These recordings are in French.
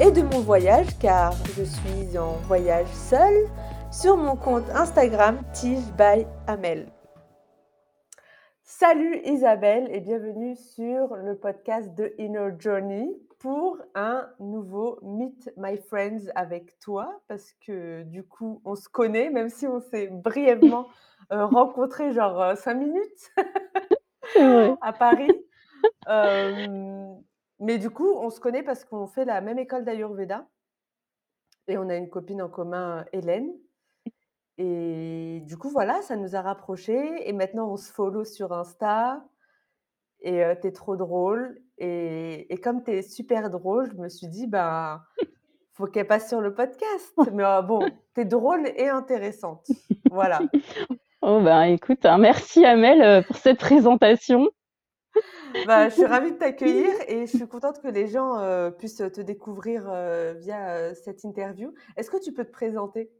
et de mon voyage car je suis en voyage seule sur mon compte Instagram Tige by Amel. Salut Isabelle et bienvenue sur le podcast de Inner Journey pour un nouveau Meet My Friends avec toi parce que du coup on se connaît même si on s'est brièvement euh, rencontrés genre 5 euh, minutes à Paris. Euh, mais du coup, on se connaît parce qu'on fait la même école d'Ayurveda et on a une copine en commun, Hélène. Et du coup, voilà, ça nous a rapprochés et maintenant on se follow sur Insta et tu es trop drôle et et comme tu es super drôle, je me suis dit: «Ben, faut qu'elle passe sur le podcast». Mais bon, tu es drôle et intéressante. Voilà. Oh ben, écoute, hein, merci Amel, pour cette présentation. Bah, je suis ravie de t'accueillir et je suis contente que les gens euh, puissent te découvrir euh, via euh, cette interview. Est-ce que tu peux te présenter?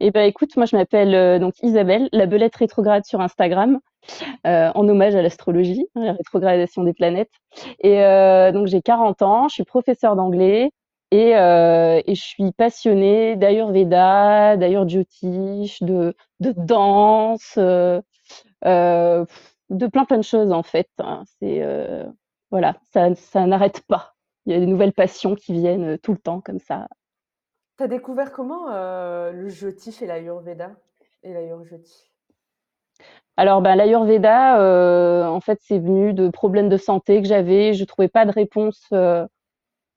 Eh ben, écoute, moi je m'appelle donc Isabelle, la belette rétrograde sur Instagram, en hommage à l'astrologie, hein, la rétrogradation des planètes. Et donc j'ai 40 ans, je suis professeure d'anglais et, et, je suis passionnée d'Ayurveda, d'Ayurjyotish, de, de danse de plein plein de choses en fait. Hein. C'est euh, voilà, ça, ça n'arrête pas. Il y a des nouvelles passions qui viennent euh, tout le temps comme ça. Tu as découvert comment euh, le Jyotish et l'Ayurveda et l'Ayurjyoti alors, ben, l'Ayurveda, en fait, c'est venu de problèmes de santé que j'avais. Je trouvais pas de réponse,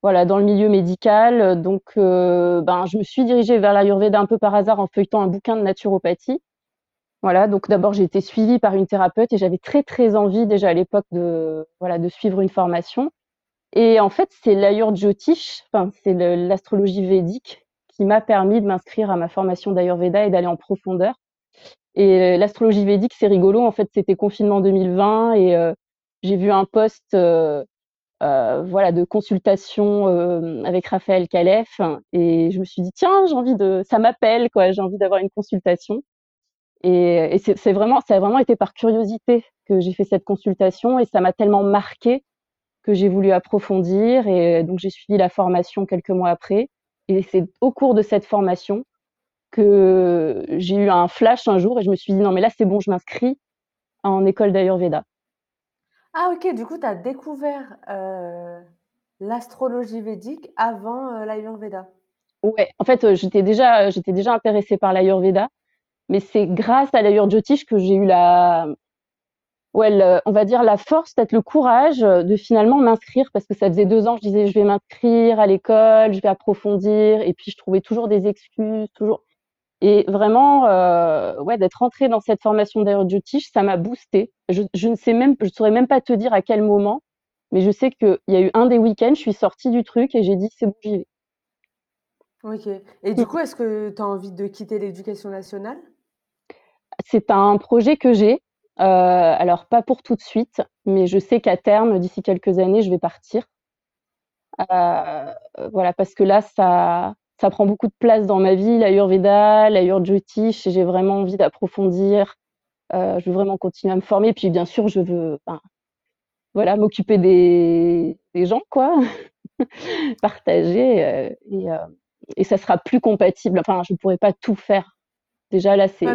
voilà, dans le milieu médical. Donc, ben, je me suis dirigée vers l'Ayurveda un peu par hasard en feuilletant un bouquin de naturopathie. Voilà, donc d'abord j'ai été suivie par une thérapeute et j'avais très très envie déjà à l'époque de voilà de suivre une formation. Et en fait, c'est l'Ayurjyotish, enfin c'est l'astrologie védique qui m'a permis de m'inscrire à ma formation d'Ayurveda et d'aller en profondeur. Et l'astrologie védique, c'est rigolo. En fait, c'était confinement 2020 et euh, j'ai vu un post euh, euh, voilà de consultation avec Raphaël Kalef et je me suis dit tiens j'ai envie de ça m'appelle quoi j'ai envie d'avoir une consultation et, c'est vraiment, ça a vraiment été par curiosité que j'ai fait cette consultation et ça m'a tellement marqué que j'ai voulu approfondir et donc j'ai suivi la formation quelques mois après. Et c'est au cours de cette formation que j'ai eu un flash un jour et je me suis dit non mais là c'est bon, je m'inscris en école d'Ayurveda. Ah ok, du coup tu as découvert euh, l'astrologie védique avant euh, l'Ayurveda. Ouais, en fait euh, j'étais déjà, j'étais déjà intéressée par l'Ayurveda mais c'est grâce à l'Ayurjyotish que j'ai eu la, ouais, on va dire la force, peut-être le courage de finalement m'inscrire parce que ça faisait deux ans, je disais je vais m'inscrire à l'école, je vais approfondir, et puis je trouvais toujours des excuses, toujours. Et vraiment, euh, ouais, d'être rentrée dans cette formation d'Ayurjyotish, ça m'a boosté. Je, je, ne sais même, je saurais même pas te dire à quel moment, mais je sais qu'il y a eu un des week-ends, je suis sortie du truc et j'ai dit c'est bon, j'y vais. Ok. Et du coup, est-ce que tu as envie de quitter l'éducation nationale? C'est un projet que j'ai. Euh, alors pas pour tout de suite, mais je sais qu'à terme, d'ici quelques années, je vais partir. Euh, voilà, parce que là, ça, ça prend beaucoup de place dans ma vie, l'Ayurveda, l'Ayurjyotish, et j'ai vraiment envie d'approfondir. Euh, je veux vraiment continuer à me former. Puis bien sûr, je veux, voilà, m'occuper des, gens, quoi, partager, et, ça sera plus compatible. Enfin, je pourrais pas tout faire. Déjà là, c'est.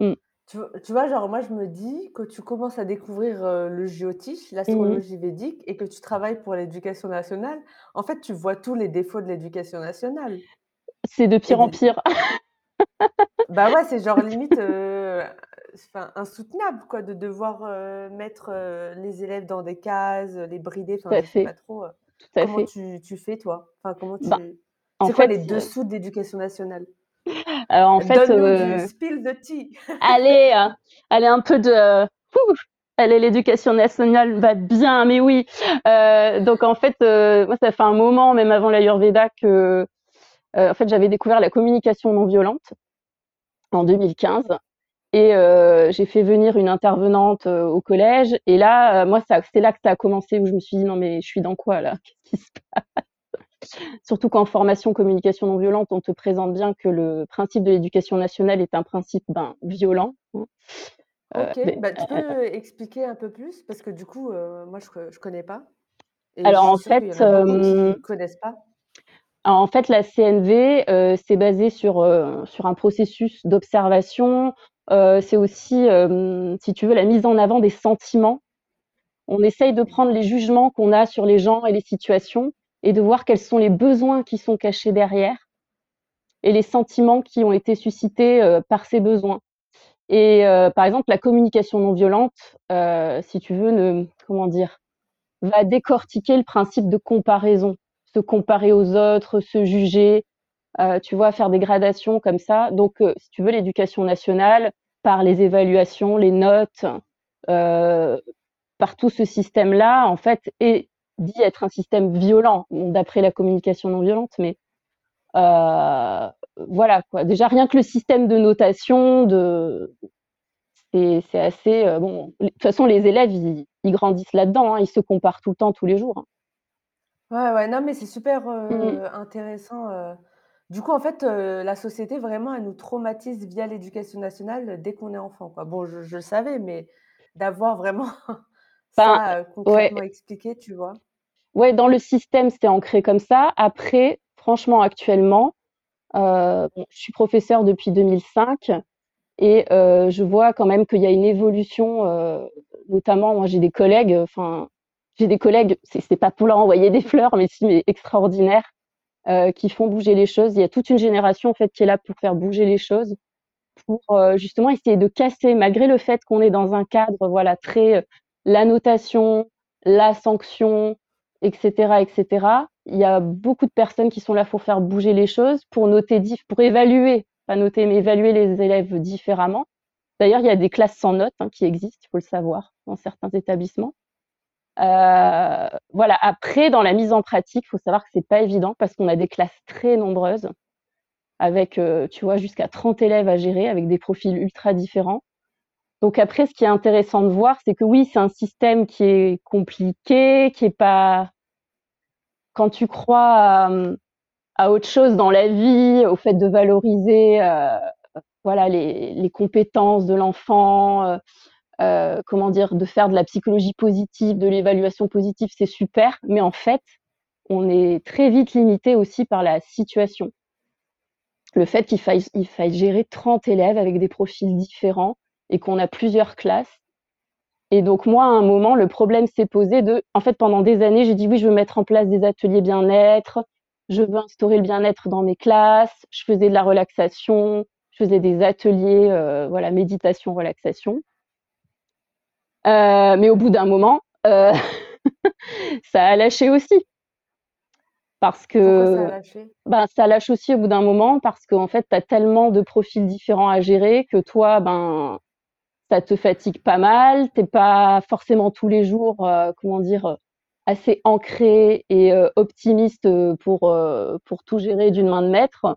Mmh. Tu vois, genre, moi, je me dis que tu commences à découvrir, le Jyotish, mmh l'astrologie védique et que tu travailles pour l'éducation nationale, en fait, tu vois tous les défauts de l'éducation nationale C'est de pire en pire. Bah, ouais, c'est genre limite, enfin, insoutenable, quoi, de devoir, mettre, les élèves dans des cases, les brider, enfin, je sais pas trop, comment tu tu fais, toi? Enfin, comment bah, tu c'est quoi les dessous de l'éducation nationale? Alors en fait, euh, allez, euh, allez un peu de, allez l'éducation nationale va bien, mais oui. Euh, donc en fait, moi ça fait un moment, même avant l'Ayurveda, que en fait, j'avais découvert la communication non violente en 2015 et j'ai fait venir une intervenante au collège. Et là, moi, c'est là que ça a commencé où je me suis dit non mais je suis dans quoi là? Qu'est-ce qui se passe? Surtout qu'en formation communication non violente, on te présente bien que le principe de l'éducation nationale est un principe ben, violent. Hein. Ok, bah, tu peux expliquer un peu plus? Parce que du coup, moi je ne connais pas. Et Alors en fait, ne connaissent pas. en fait, la CNV, c'est basé sur, sur un processus d'observation, euh, c'est aussi, euh, si tu veux, la mise en avant des sentiments. On essaye de prendre les jugements qu'on a sur les gens et les situations et de voir quels sont les besoins qui sont cachés derrière et les sentiments qui ont été suscités euh, par ces besoins. Et par exemple, la communication non violente, si tu veux, comment dire, va décortiquer le principe de comparaison, se comparer aux autres, se juger, euh, tu vois, faire des gradations comme ça. Donc, euh, si tu veux, l'éducation nationale, par les évaluations, les notes, euh, par tout ce système-là, en fait, est dit être un système violent, d'après la communication non violente, mais voilà quoi. Déjà rien que le système de notation, de c'est assez bon. De toute façon, les élèves ils, grandissent là-dedans, hein. ils se comparent tout le temps, tous les jours. Hein. Ouais, ouais, non, mais c'est super mmh. intéressant. Du coup, en fait, la société vraiment, elle nous traumatise via l'éducation nationale dès qu'on est enfant, quoi. Bon, je le savais, mais d'avoir vraiment ça, concrètement expliqué, tu vois? Ouais, dans le système, c'est ancré comme ça. Après, franchement, actuellement, je suis professeure depuis 2005 et je vois quand même qu'il y a une évolution, notamment moi j'ai des collègues, enfin, j'ai des collègues, c'est pas pour leur envoyer des fleurs, mais si, mais extraordinaires, euh, qui font bouger les choses. Il y a toute une génération en fait qui est là pour faire bouger les choses, pour euh, justement essayer de casser, malgré le fait qu'on est dans un cadre voilà très euh, la notation, la sanction, etc., etc. Il y a beaucoup de personnes qui sont là pour faire bouger les choses, pour noter, pour évaluer, pas noter, mais évaluer les élèves différemment. D'ailleurs, il y a des classes sans notes hein, qui existent, il faut le savoir, dans certains établissements. Euh, voilà. Après, dans la mise en pratique, il faut savoir que c'est pas évident parce qu'on a des classes très nombreuses avec, euh, tu vois, jusqu'à 30 élèves à gérer avec des profils ultra différents. Donc après, ce qui est intéressant de voir, c'est que oui, c'est un système qui est compliqué, qui est pas. Quand tu crois à, autre chose dans la vie, au fait de valoriser, euh, voilà, les, compétences de l'enfant, euh, comment dire, de faire de la psychologie positive, de l'évaluation positive, c'est super, mais en fait, on est très vite limité aussi par la situation. Le fait qu'il faille, il faille gérer 30 élèves avec des profils différents et qu'on a plusieurs classes. Et donc moi, à un moment, le problème s'est posé de, en fait, pendant des années, j'ai dit oui, je veux mettre en place des ateliers bien-être, je veux instaurer le bien-être dans mes classes, je faisais de la relaxation, je faisais des ateliers, euh, voilà, méditation, relaxation. Euh, mais au bout d'un moment, euh, ça a lâché aussi. Parce que ça a lâché? ben, ça lâche aussi au bout d'un moment parce qu'en fait, tu as tellement de profils différents à gérer que toi, ben, ça te fatigue pas mal. Tu pas forcément tous les jours, euh, comment dire, assez ancré et optimiste pour, pour tout gérer d'une main de maître.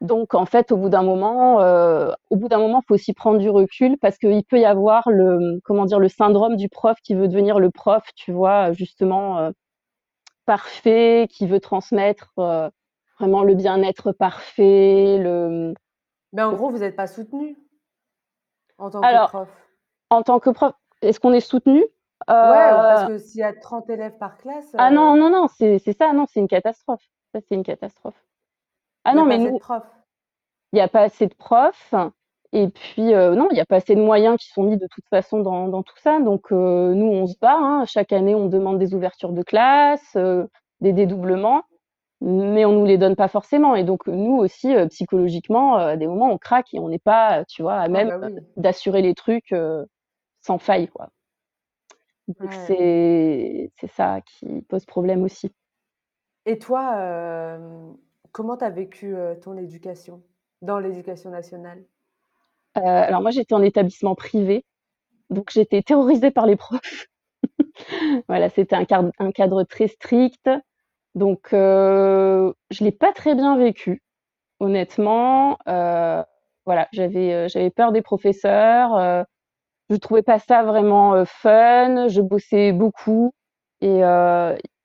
Donc en fait, au bout d'un moment, euh, au bout d'un moment, faut aussi prendre du recul parce qu'il peut y avoir le, comment dire, le syndrome du prof qui veut devenir le prof, tu vois, justement euh, parfait, qui veut transmettre euh, vraiment le bien-être parfait, le. Mais en gros, vous n'êtes pas soutenu en tant que prof? En tant que prof, est-ce qu'on est soutenu? Ouais, parce que s'il y a 30 élèves par classe. Ah non, non, non, c'est ça, non, c'est une catastrophe. Ça, c'est une catastrophe. Ah non, mais nous, il n'y a pas assez de profs. Et puis, euh, non, il n'y a pas assez de moyens qui sont mis de toute façon dans, tout ça. Donc, euh, nous, on se bat. Hein. Chaque année, on demande des ouvertures de classe, euh, des dédoublements, mais on ne nous les donne pas forcément. Et donc, nous aussi, psychologiquement, à des moments, on craque et on n'est pas, tu vois, à ah même bah d'assurer les trucs sans faille, quoi. Donc, c'est ça qui pose problème aussi. Et toi, Comment tu as vécu ton éducation, dans l'éducation nationale? Alors moi, j'étais en établissement privé, donc j'étais terrorisée par les profs. voilà, c'était un cadre, un cadre très strict. Donc, je l'ai pas très bien vécu, honnêtement. voilà, j'avais, j'avais peur des professeurs, je trouvais pas ça vraiment, fun, je bossais beaucoup et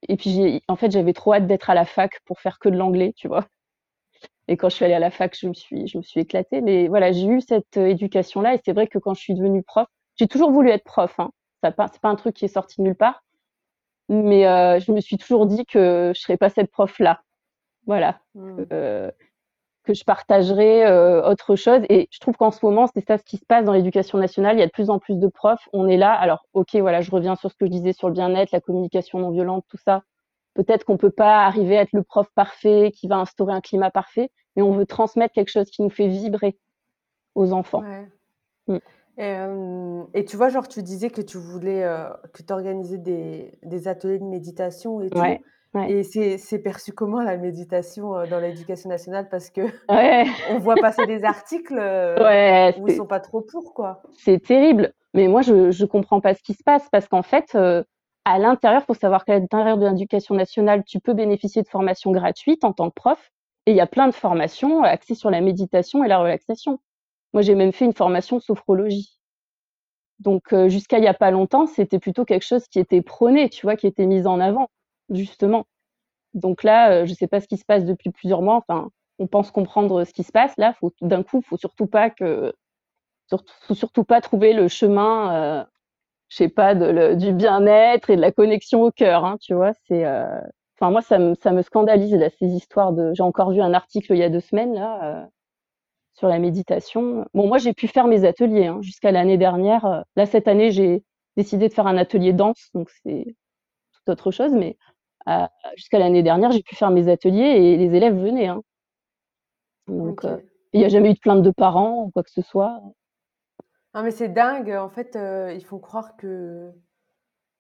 et puis en fait, j'avais trop hâte d'être à la fac pour faire que de l'anglais, tu vois? Et quand je suis allée à la fac, je me suis je me suis éclatée, mais voilà, j'ai eu cette, éducation-là et c'est vrai que quand je suis devenue prof j'ai toujours voulu être prof, hein. Ça c'est pas un truc qui est sorti nulle part, mais je me suis toujours dit que je serais pas cette prof-là. Voilà, Mmh. que je partagerais, autre chose et je trouve qu'en ce moment, c'est ça ce qui se passe dans l'éducation nationale. Il y a de plus en plus de profs. On est là alors OK, voilà, je reviens sur ce que je disais sur le bien-être, la communication non violente, tout ça. Peut-être qu'on peut pas arriver à être le prof parfait qui va instaurer un climat parfait, mais on veut transmettre quelque chose qui nous fait vibrer aux enfants. Ouais. Mmh. Et et tu vois, genre, tu disais que tu voulais, que tu organisais des des ateliers de méditation et tout Ouais, ouais. et c'est c'est perçu comment la méditation, dans l'éducation nationale? Parce que Ouais. on voit passer des articles, heu, Ouais, où ils c'est sont pas trop pour, quoi. c'est terrible, mais moi je je comprends pas ce qui se passe parce qu'en fait, heu, à l'intérieur, faut savoir qu'à l'intérieur de l'éducation nationale, tu peux bénéficier de formations gratuites en tant que prof et il y a plein de formations axées sur la méditation et la relaxation. Moi, j'ai même fait une formation sophrologie. Donc heu, jusqu'à il y a pas longtemps, c'était plutôt quelque chose qui était prôné, tu vois? Qui était mis en avant, justement. Donc là, heu, je sais pas ce qui se passe depuis plusieurs mois, enfin, on pense comprendre ce qui se passe. Là, d'un coup, faut surtout pas que surtout faut surtout pas trouver le chemin, heu, je sais pas, du bien-être et de la connexion au cœur, hein, tu vois? C'est, heu enfin moi ça me ça me scandalise ces histoires de j'ai encore vu un article il y a 2 semaines là, sur la méditation. Bon moi j'ai pu faire mes ateliers, hein, jusqu'à l'année dernière, heu. Là cette année, j'ai décidé de faire un atelier danse, donc c'est toute autre chose, mais heu, jusqu'à l'année dernière, j'ai pu faire mes ateliers et les élèves venaient, hein. Donc OK. il y a jamais eu de plainte de parents ou quoi que ce soit. Non, mais c'est dingue, en fait, heu, ils font croire que,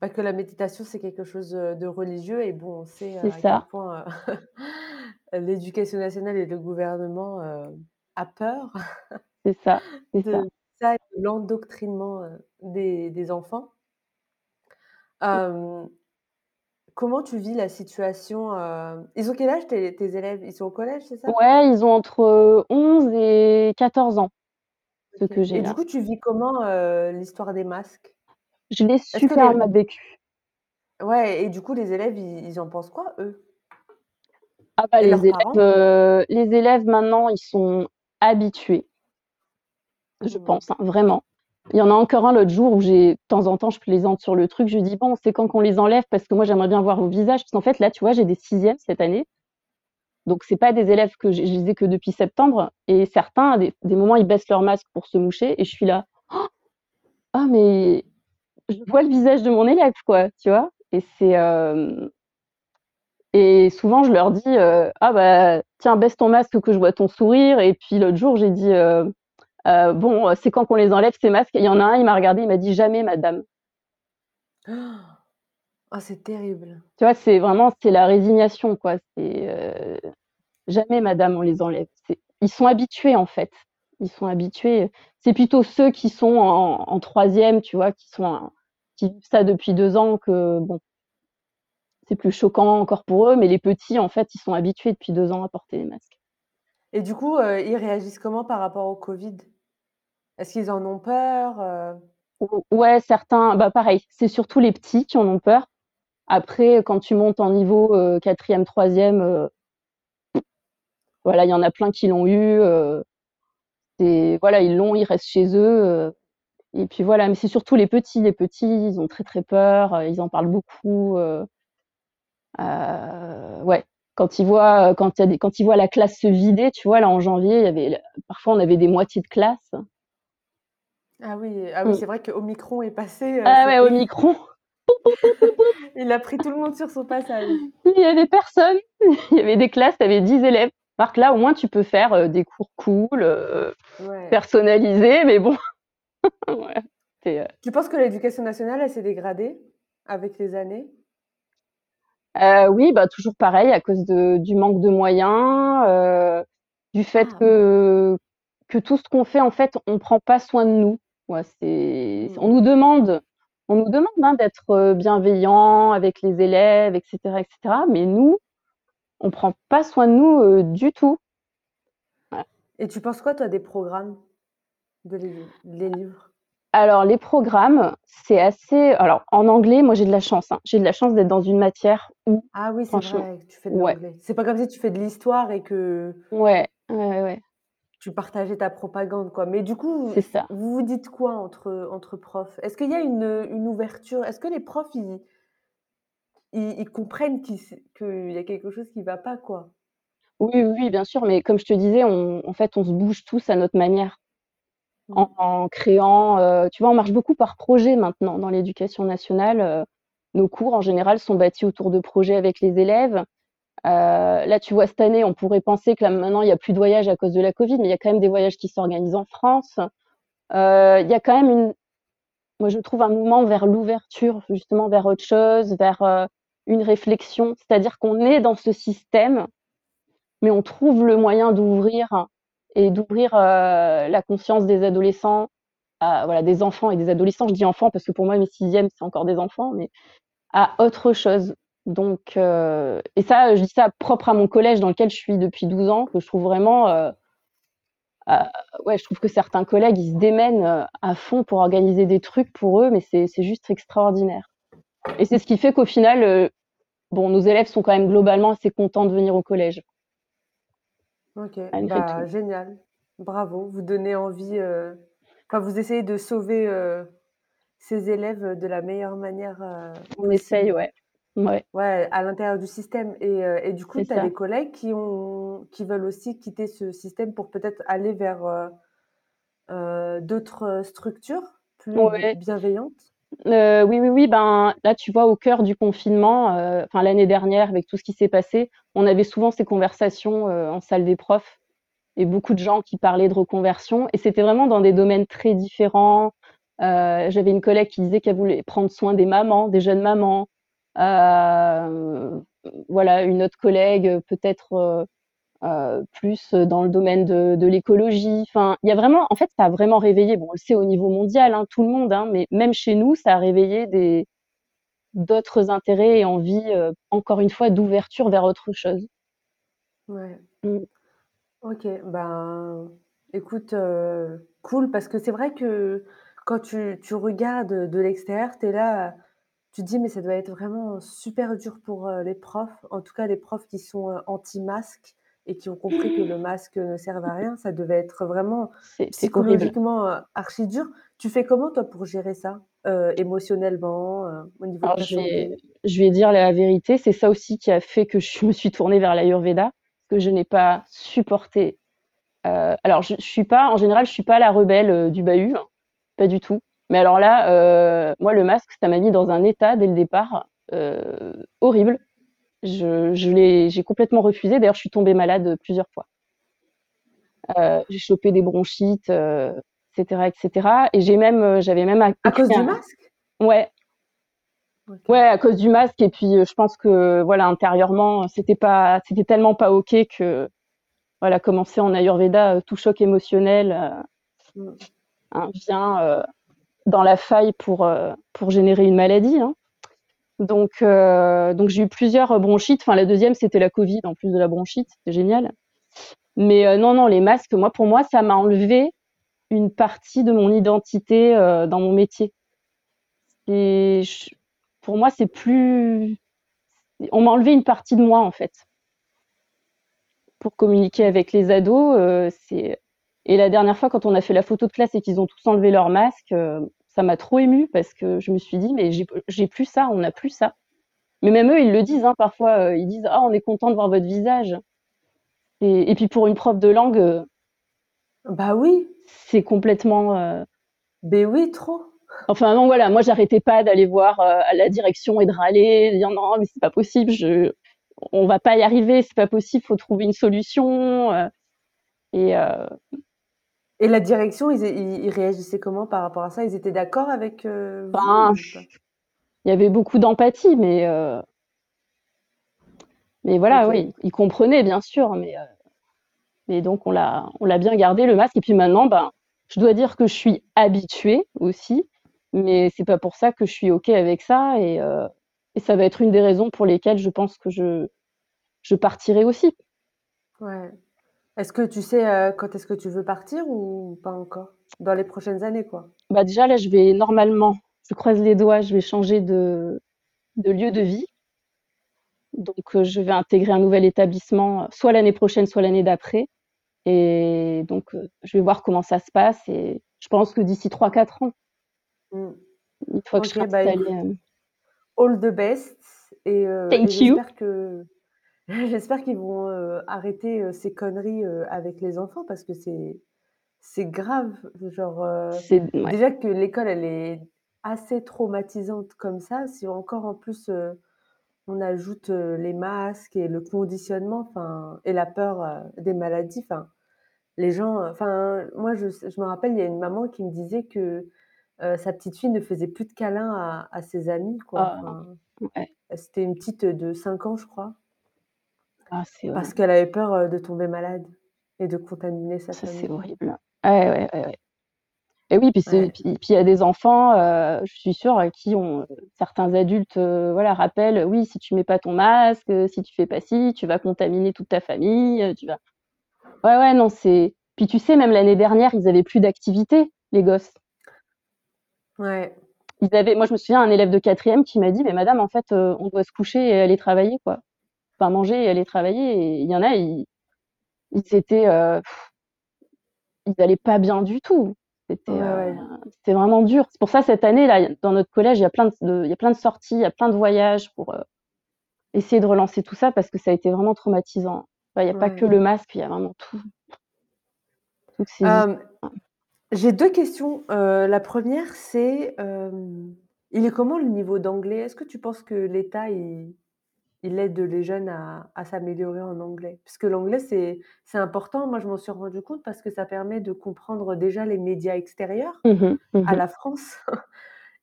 bah, que la méditation, c'est quelque chose, de religieux et bon, on sait, à quel ça. point, heu, l'éducation nationale et le gouvernement, a peur C'est ça, c'est ça. de ça et de l'endoctrinement, des des enfants. Comment tu vis la situation, ils ont quel âge tes tes élèves? Ils sont au collège, c'est ça? Ouais, ils ont entre 11 et 14 ans, OK que et j'ai du là. coup, tu vis comment, l'histoire des masques? Je l'ai super mal vécu. ouais et du coup, les élèves, ils ils en pensent quoi, eux? Ah bah, Et les élèves, les élèves maintenant, ils sont habitués. Je Mmh. pense, hein, vraiment. Il y en a encore un l'autre jour où j'ai de temps en temps, je plaisante sur le truc, je dis: «Bon, c'est quand qu'on les enlève? Parce que moi, j'aimerais bien voir vos visages». Parce qu'en fait, là, tu vois, j'ai des 6e cette année, donc c'est pas des élèves que j'ai je les ai que depuis septembre et certains, à des des moments, ils baissent leur masque pour se moucher et je suis là: «Ah mais je vois le visage de mon élève, quoi», tu vois? Et c'est, hem et souvent je leur dis, heu: «Ah bah, tiens, baisse ton masque que je vois ton sourire» et puis l'autre jour, j'ai dit, heu Heu, bon, c'est quand qu'on les enlève ces masques? Il y en a un, il m'a regardé, il m'a dit: «Jamais madame». Ah, c'est terrible. Tu vois? C'est vraiment c'est la résignation quoi, c'est, «Jamais madame, on les enlève». Ils sont habitués en fait, ils sont habitués. C'est plutôt ceux qui sont en en 3e, tu vois? Qui sont qui vivent ça depuis 2 ans que bon, c'est plus choquant encore pour eux, mais les petits en fait, ils sont habitués depuis 2 ans à porter les masques. Et du coup, heu, ils réagissent comment par rapport au Covid? Est-ce qu'ils en ont peur? Ou ouais, certains bah, pareil, c'est surtout les petits qui en ont peur. Après, quand tu montes en niveau, 4e, 3e, heu Voilà, il y en a plein qui l'ont eu, voilà, ils l'ont, ils restent chez eux, et puis voilà, mais c'est surtout les petits. Les petits, ils ont très, très peur, ils en parlent beaucoup, ouais. Quand ils voient, quand il y a des quand ils voient la classe se vider, tu vois, là, en janvier, il y avait parfois, on avait des moitiés de classe. Ah oui, ah oui, Mmh. c'est vrai qu'Omicron est passé, heu, Ah ouais, Omicron, il a pris tout le monde sur son passage. il y avait personne. Il y avait des classes, tu avais 10 élèves. Que là, au moins, tu peux faire, des cours cool, Ouais. personnalisés, mais bon, ouais, Tu penses que l'éducation nationale, elle s'est dégradée avec les années? Heu, oui, bah, toujours pareil à cause de du manque de moyens, heu, du fait Ah que que tout ce qu'on fait, en fait, on prend pas soin de nous. Ouais, c'est on Mmh. nous demande on nous demande, hein, d'être, heu, bienveillants avec les élèves et cetera et cetera, mais nous on prend pas soin de nous du tout. Et tu penses quoi, toi, des programmes de les, livres? Alors, les programmes, c'est assez. Alors, en anglais, moi, j'ai de la chance. Hein. J'ai de la chance d'être dans une matière où. Ah oui, c'est vrai, tu fais de l'anglais. C'est pas comme si tu fais de l'histoire et que. Ouais, ouais, ouais. Tu partageais ta propagande, quoi. Mais du coup, ça. vous vous dites quoi entre, entre profs? Est-ce qu'il y a une, une ouverture? Est-ce que les profs, ils, ils, comprennent qu'il y a quelque chose qui ne va pas, quoi? Oui, oui, bien sûr. Mais comme je te disais, on, en fait, on se bouge tous à notre manière. En, créant, euh, tu vois, on marche beaucoup par projet maintenant dans l'éducation nationale. Euh, nos cours, en général, sont bâtis autour de projets avec les élèves. Euh, là, tu vois, cette année, on pourrait penser que là, maintenant, il n'y a plus de voyages à cause de la Covid, mais il y a quand même des voyages qui s'organisent en France. Il y a quand même une, moi, je trouve un mouvement vers l'ouverture, justement, vers autre chose, vers une réflexion. C'est-à-dire qu'on est dans ce système, mais on trouve le moyen d'ouvrir et d'ouvrir la conscience des adolescents, voilà, des enfants et des adolescents. Je dis enfants parce que pour moi, mes sixièmes, c'est encore des enfants, mais à autre chose. Donc, euh, et ça, je dis ça propre à mon collège dans lequel je suis depuis 12 ans, que je trouve vraiment, euh, euh, ouais, je trouve que certains collègues, ils se démènent à fond pour organiser des trucs pour eux, mais c'est juste extraordinaire. Et c'est ce qui fait qu'au final, bon, nos élèves sont quand même globalement assez contents de venir au collège. Ok, bah, génial. Bravo, vous donnez envie, enfin, vous essayez de sauver ces élèves de la meilleure manière. On essaye, ouais. Ouais. Ouais, à l'intérieur du système et euh, et du coup, tu as des collègues qui ont qui veulent aussi quitter ce système pour peut-être aller vers, euh, euh, d'autres, structures plus bienveillantes? Oui, oui, oui, ben, là, tu vois, au cœur du confinement, enfin, l'année dernière, avec tout ce qui s'est passé, on avait souvent ces conversations, en salle des profs et beaucoup de gens qui parlaient de reconversion et c'était vraiment dans des domaines très différents. j'avais une collègue qui disait qu'elle voulait prendre soin des mamans, des jeunes mamans. Euh, voilà, une autre collègue peut-être euh, euh, plus dans le domaine de, l'écologie. Enfin, il y a vraiment, en fait, ça a vraiment réveillé. Bon, on le sait au niveau mondial, hein, tout le monde, hein, mais même chez nous, ça a réveillé des d'autres intérêts et envie, encore une fois, d'ouverture vers autre chose. Ouais. Mmh. Ok, ben, écoute, cool, parce que c'est vrai que quand tu, tu regardes de l'extérieur, tu es là, tu dis: «Mais ça doit être vraiment super dur pour, les profs», en tout cas les profs qui sont, anti-masques et qui ont compris que le masque ne servait à rien. Ça devait être vraiment psychologiquement, archi dur. Tu fais comment toi pour gérer ça, émotionnellement, au niveau de ta je vais je vais dire la vérité, c'est ça aussi qui a fait que je me suis tournée vers l'ayurveda, que je n'ai pas supporté, alors je je suis pas en général, je suis pas la rebelle, du bahut, hein, pas du tout. Mais alors là, euh, moi, le masque, ça m'a mis dans un état dès le départ euh, horrible. Je, j'ai complètement refusé. D'ailleurs, je suis tombée malade plusieurs fois. Euh, j'ai chopé des bronchites, etc., etc. Et j'ai même, j'avais même à cause du masque? Ouais. Ouais, à cause du masque. Et puis, je pense que voilà, intérieurement, c'était pas, c'était tellement pas ok que voilà, commencer en Ayurveda, tout choc émotionnel mm. hein, vient dans la faille pour, euh, pour générer une maladie. Hein. Donc, euh, donc j'ai eu plusieurs bronchites. Enfin, la deuxième, c'était la Covid en plus de la bronchite. C'était génial. Mais euh, non, non, les masques, moi, pour moi, ça m'a enlevé une partie de mon identité dans mon métier. Et pour moi, c'est plus. On m'a enlevé une partie de moi, en fait. Pour communiquer avec les ados, c'est et la dernière fois, quand on a fait la photo de classe et qu'ils ont tous enlevé leur masque, euh, ça m'a trop ému parce que je me suis dit, mais j'ai plus ça, on n'a plus ça. Mais même eux, ils le disent hein, parfois, euh, ils disent, ah, on est content de voir votre visage. Et, puis pour une prof de langue, euh, bah oui, c'est complètement. Ben oui, trop. Enfin non, voilà, moi j'arrêtais pas d'aller voir à la direction et de râler, de dire non, mais c'est pas possible, je, on va pas y arriver, c'est pas possible, faut trouver une solution. et et la direction, ils, réagissaient comment par rapport à ça? Ils étaient d'accord avec euh, ben, Il y avait beaucoup d'empathie, mais euh, mais voilà, oui, ils comprenaient bien sûr, mais euh, mais donc on l'a on l'a bien gardé le masque. Et puis maintenant, ben, je dois dire que je suis habituée aussi, mais c'est pas pour ça que je suis ok avec ça. Et, et ça va être une des raisons pour lesquelles je pense que je je partirai aussi. Ouais. Est-ce que tu sais euh, quand est-ce que tu veux partir ou pas encore? Dans les prochaines années, quoi. Bah déjà, là, je vais normalement, je croise les doigts, je vais changer de, de lieu de vie. Donc, euh, je vais intégrer un nouvel établissement, soit l'année prochaine, soit l'année d'après. Et donc, euh, je vais voir comment ça se passe. Et je pense que d'ici 3-4 ans, Mm. une fois que je serai bah installée. euh, all the best. Et, euh, et Thank you. j'espère que j'espère qu'ils vont arrêter ces conneries avec les enfants parce que c'est c'est grave. Genre, C'est ouais. déjà que l'école, elle est assez traumatisante comme ça. Si encore en plus on ajoute les masques et le conditionnement, enfin, et la peur des maladies, enfin, les gens, enfin, moi, je, je me rappelle, il y a une maman qui me disait que sa petite fille ne faisait plus de câlins à, à ses amis, quoi. Ah, Enfin, ouais. c'était une petite de 5 ans, je crois, Ah, c'est parce qu'elle avait peur euh, de tomber malade et de contaminer sa Ça, c'est famille. horrible. Ouais, ouais, ouais, ouais. Et oui, puis c'est Ouais. puis puis il y a des enfants, euh, je suis sûre, à qui ont certains adultes, euh, voilà, rappellent, oui, si tu mets pas ton masque, euh, si tu fais pas ci, tu vas contaminer toute ta famille, euh, tu vas. Ouais, ouais, non, c'est. Puis tu sais, même l'année dernière, ils avaient plus d'activité, les gosses. Ouais. Ils avaient, moi, je me souviens, un élève de quatrième qui m'a dit, mais madame, en fait, euh, on doit se coucher et aller travailler, quoi. Enfin, manger et aller travailler. Et il y en a, ils, ils étaient, euh, ils allaient pas bien du tout. C'était, Ouais, euh, c'était vraiment dur. C'est pour ça cette année là, dans notre collège, il y a plein de, de- il y a plein de sorties, il y a plein de voyages pour euh, essayer de relancer tout ça parce que ça a été vraiment traumatisant. Enfin, il n'y a pas que le masque, il y a vraiment tout. J'ai deux questions. La première, c'est il est comment le niveau d'anglais? Est-ce que tu penses que l'État il, il aide les jeunes à, à s'améliorer en anglais? Parce que l'anglais, c'est c'est important. Moi, je m'en suis rendu compte parce que ça permet de comprendre déjà les médias extérieurs Mhm, à mhm. la France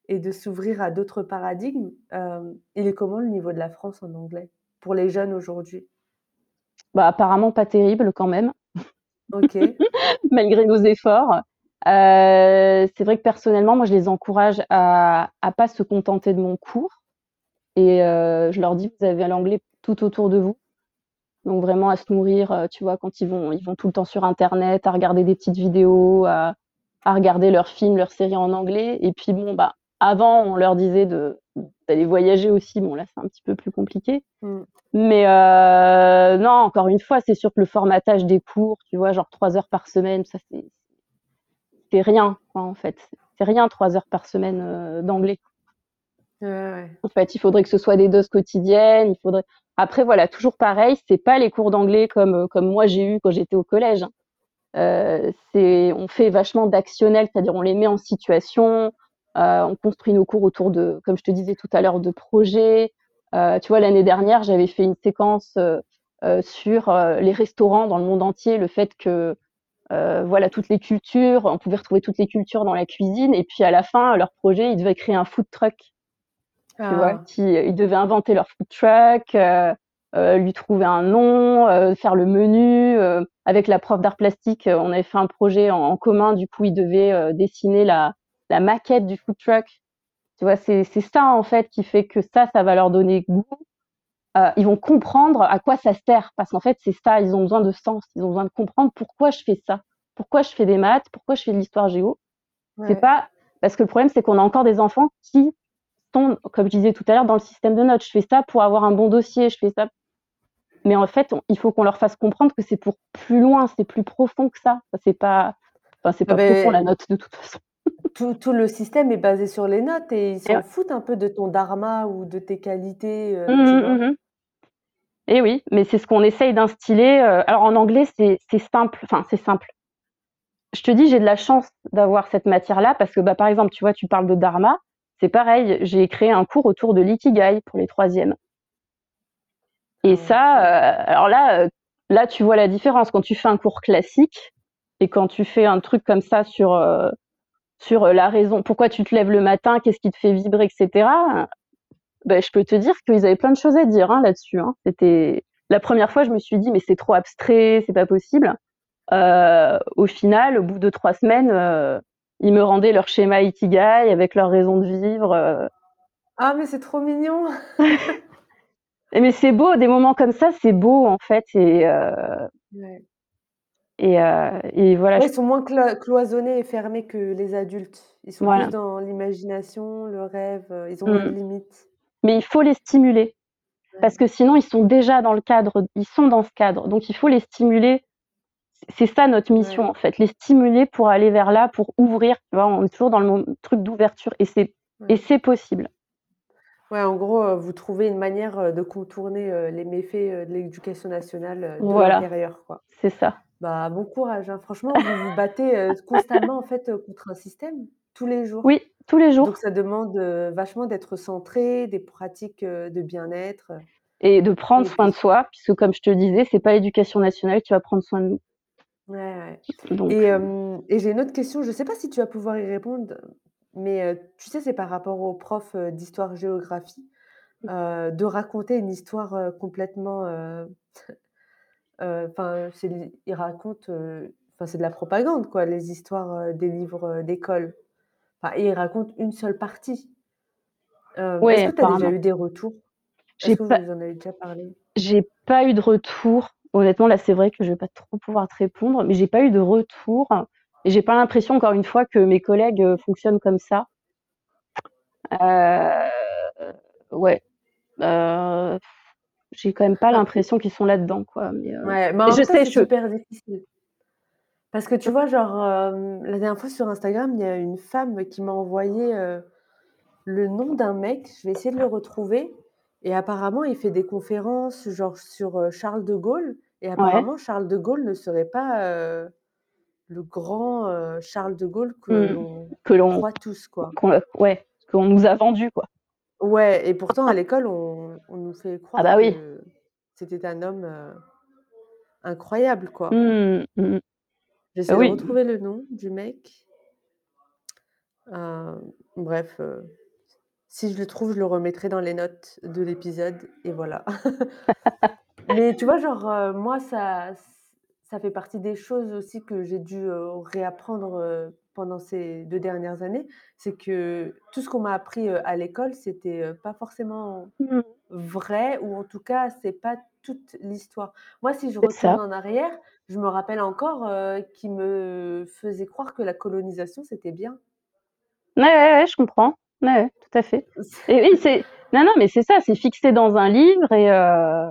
et de s'ouvrir à d'autres paradigmes. Euh, il est comment le niveau de la France en anglais pour les jeunes aujourd'hui? Bah, apparemment pas terrible quand même, Ok. malgré nos efforts. Euh, c'est vrai que personnellement, moi, je les encourage à à pas se contenter de mon cours et euh, je leur dis, vous avez l'anglais tout autour de vous. Donc vraiment à se nourrir, euh, tu vois, quand ils vont, ils vont tout le temps sur Internet, à regarder des petites vidéos, à, à regarder leurs films, leurs séries en anglais. Et puis bon, bah, avant, on leur disait de d'aller voyager aussi. Bon, là, c'est un petit peu plus compliqué. Mm. Mais euh, non, encore une fois, c'est sûr que le formatage des cours, tu vois, genre trois heures par semaine, ça c'est c'est rien, quoi, en fait. C'est rien trois heures par semaine euh, d'anglais. En fait, il faudrait que ce soit des doses quotidiennes. Il faudrait. Après, voilà, toujours pareil. C'est pas les cours d'anglais comme euh, comme moi j'ai eu quand j'étais au collège. hein. Euh, on fait vachement d'actionnel, c'est-à-dire on les met en situation. euh, on construit nos cours autour de, comme je te disais tout à l'heure, de projets. Tu vois, l'année dernière, j'avais fait une séquence sur les restaurants dans le monde entier, le fait que voilà toutes les cultures, on pouvait retrouver toutes les cultures dans la cuisine. Et puis à la fin, leur projet, ils devaient créer un food truck tu vois, Ah, qui ils devaient inventer leur food truck, euh, euh, lui trouver un nom, euh, faire le menu. euh, avec la prof d'art plastique, euh, on avait fait un projet en, en commun. Du coup, ils devaient euh, dessiner la, la maquette du food truck. Tu vois, c'est c'est ça en fait qui fait que ça, ça va leur donner goût. Euh, ils vont comprendre à quoi ça sert parce qu'en fait, c'est ça. Ils ont besoin de sens. Ils ont besoin de comprendre pourquoi je fais ça, pourquoi je fais des maths, pourquoi je fais de l'histoire géo. C'est pas parce que le problème, c'est qu'on a encore des enfants qui comme je disais tout à l'heure, dans le système de notes. Je fais ça pour avoir un bon dossier, je fais ça. Mais en fait, on- il faut qu'on leur fasse comprendre que c'est pour plus loin, c'est plus profond que ça. C'est pas, enfin, c'est pas profond la note de toute façon. tout, tout le système est basé sur les notes et ils Et s'en ouais. foutent un peu de ton dharma ou de tes qualités, euh, Mhm, tu vois. mhm. Et oui, mais c'est ce qu'on essaye d'instiller. euh, alors en anglais, c'est c'est simple. Enfin, c'est simple. Je te dis, j'ai de la chance d'avoir cette matière-là parce que, bah, par exemple, tu vois, tu parles de dharma. C'est pareil, j'ai créé un cours autour de l'ikigai pour les troisièmes. Ah Et ouais. ça, euh, alors là, euh, là, tu vois la différence quand tu fais un cours classique et quand tu fais un truc comme ça sur euh, sur la raison, pourquoi tu te lèves le matin, qu'est-ce qui te fait vibrer, etc. Ben, je peux te dire qu'ils avaient plein de choses à dire hein, là-dessus. Hein. C'était la première fois, je me suis dit mais c'est trop abstrait, c'est pas possible. Euh, au final, au bout de trois semaines, ils me rendaient leur schéma ikigai avec leur raison de vivre. euh. Ah, mais c'est trop mignon. mais c'est beau, des moments comme ça, c'est beau en fait et heu Ouais. et voilà, Ouais, ils sont moins clo cloisonnés et fermés que les adultes. Ils sont plus dans l'imagination, le rêve, ils ont Mmh. limites. Mais il faut les stimuler parce que sinon ils sont déjà dans le cadre, ils sont dans ce cadre, donc il faut les stimuler. C'est ça notre mission en fait, les stimuler pour aller vers là, pour ouvrir, tu vois? On est toujours dans le truc d'ouverture et c'est et ouais. c'est possible. Ouais, en gros, heu, vous trouvez une manière, heu, de contourner, heu, les méfaits, de l'éducation nationale, de Voilà, l'intérieur, quoi. c'est ça. Bah, bon courage, hein. Franchement, vous vous battez, constamment, en fait, contre un système, tous les jours. Oui, tous les Donc jours ça demande, vachement d'être centré, des pratiques, de bien-être, et de prendre soin de soi puisque comme je te le disais, c'est pas l'éducation nationale qui va prendre soin de nous, ouais, ouais donc et heu, hem et j'ai une autre question, je sais pas si tu vas pouvoir y répondre, mais tu sais, c'est par rapport aux profs, d'histoire-géographie, heu, de raconter une histoire, complètement, enfin, ils racontent, enfin, c'est de la propagande, quoi, les histoires, des livres, d'école. Enfin et ils racontent une seule partie. Hem, est-ce ouais, que tu as déjà apparemment. eu des retours? J'ai Est-ce que pas vous en avez déjà parlé? j'ai pas eu de retour. Honnêtement, là, c'est vrai que je vais pas trop pouvoir te répondre, mais j'ai pas eu de retour et j'ai pas l'impression, encore une fois, que mes collègues, heu, fonctionnent comme ça. Heu, ouais, heu, j'ai quand même pas Bah, l'impression qu'ils sont là-dedans, quoi, mais heu, ouais, mais en je sais, c'est je super difficile. Parce que tu vois, genre, la dernière fois sur Instagram, il y a une femme qui m'a envoyé, le nom d'un mec, je vais essayer de le retrouver et apparemment, il fait des conférences, genre, sur, Charles de Gaulle et ouais, apparemment, Charles de Gaulle ne serait pas, le grand, Charles de Gaulle que mmh, l'on que l'on croit tous, quoi. qu'on ouais, qu'on nous a vendus, quoi. Ouais et pourtant à l'école, on on nous fait Ah croire bah oui. que c'était un homme, incroyable, quoi. Mmh, mmh mh. Bah J'essaie de oui, retrouver le nom du mec. Bref, si je le trouve, je le remettrai dans les notes de l'épisode et voilà. Mais tu vois, genre, heu, moi, ça ça fait partie des choses aussi que j'ai dû, heu, réapprendre, heu, pendant ces 2 dernières années. C'est que tout ce qu'on m'a appris, à l'école, c'était, pas forcément mmh, vrai ou en tout cas, c'est pas toute l'histoire. Moi, si je retourne en arrière, je me rappelle encore, qu'ils me faisaient croire que la colonisation, c'était bien. Ouais, ouais, ouais, je comprends. Ouais, tout à fait et oui, c'est non, non, mais c'est ça, c'est fixé dans un livre et heu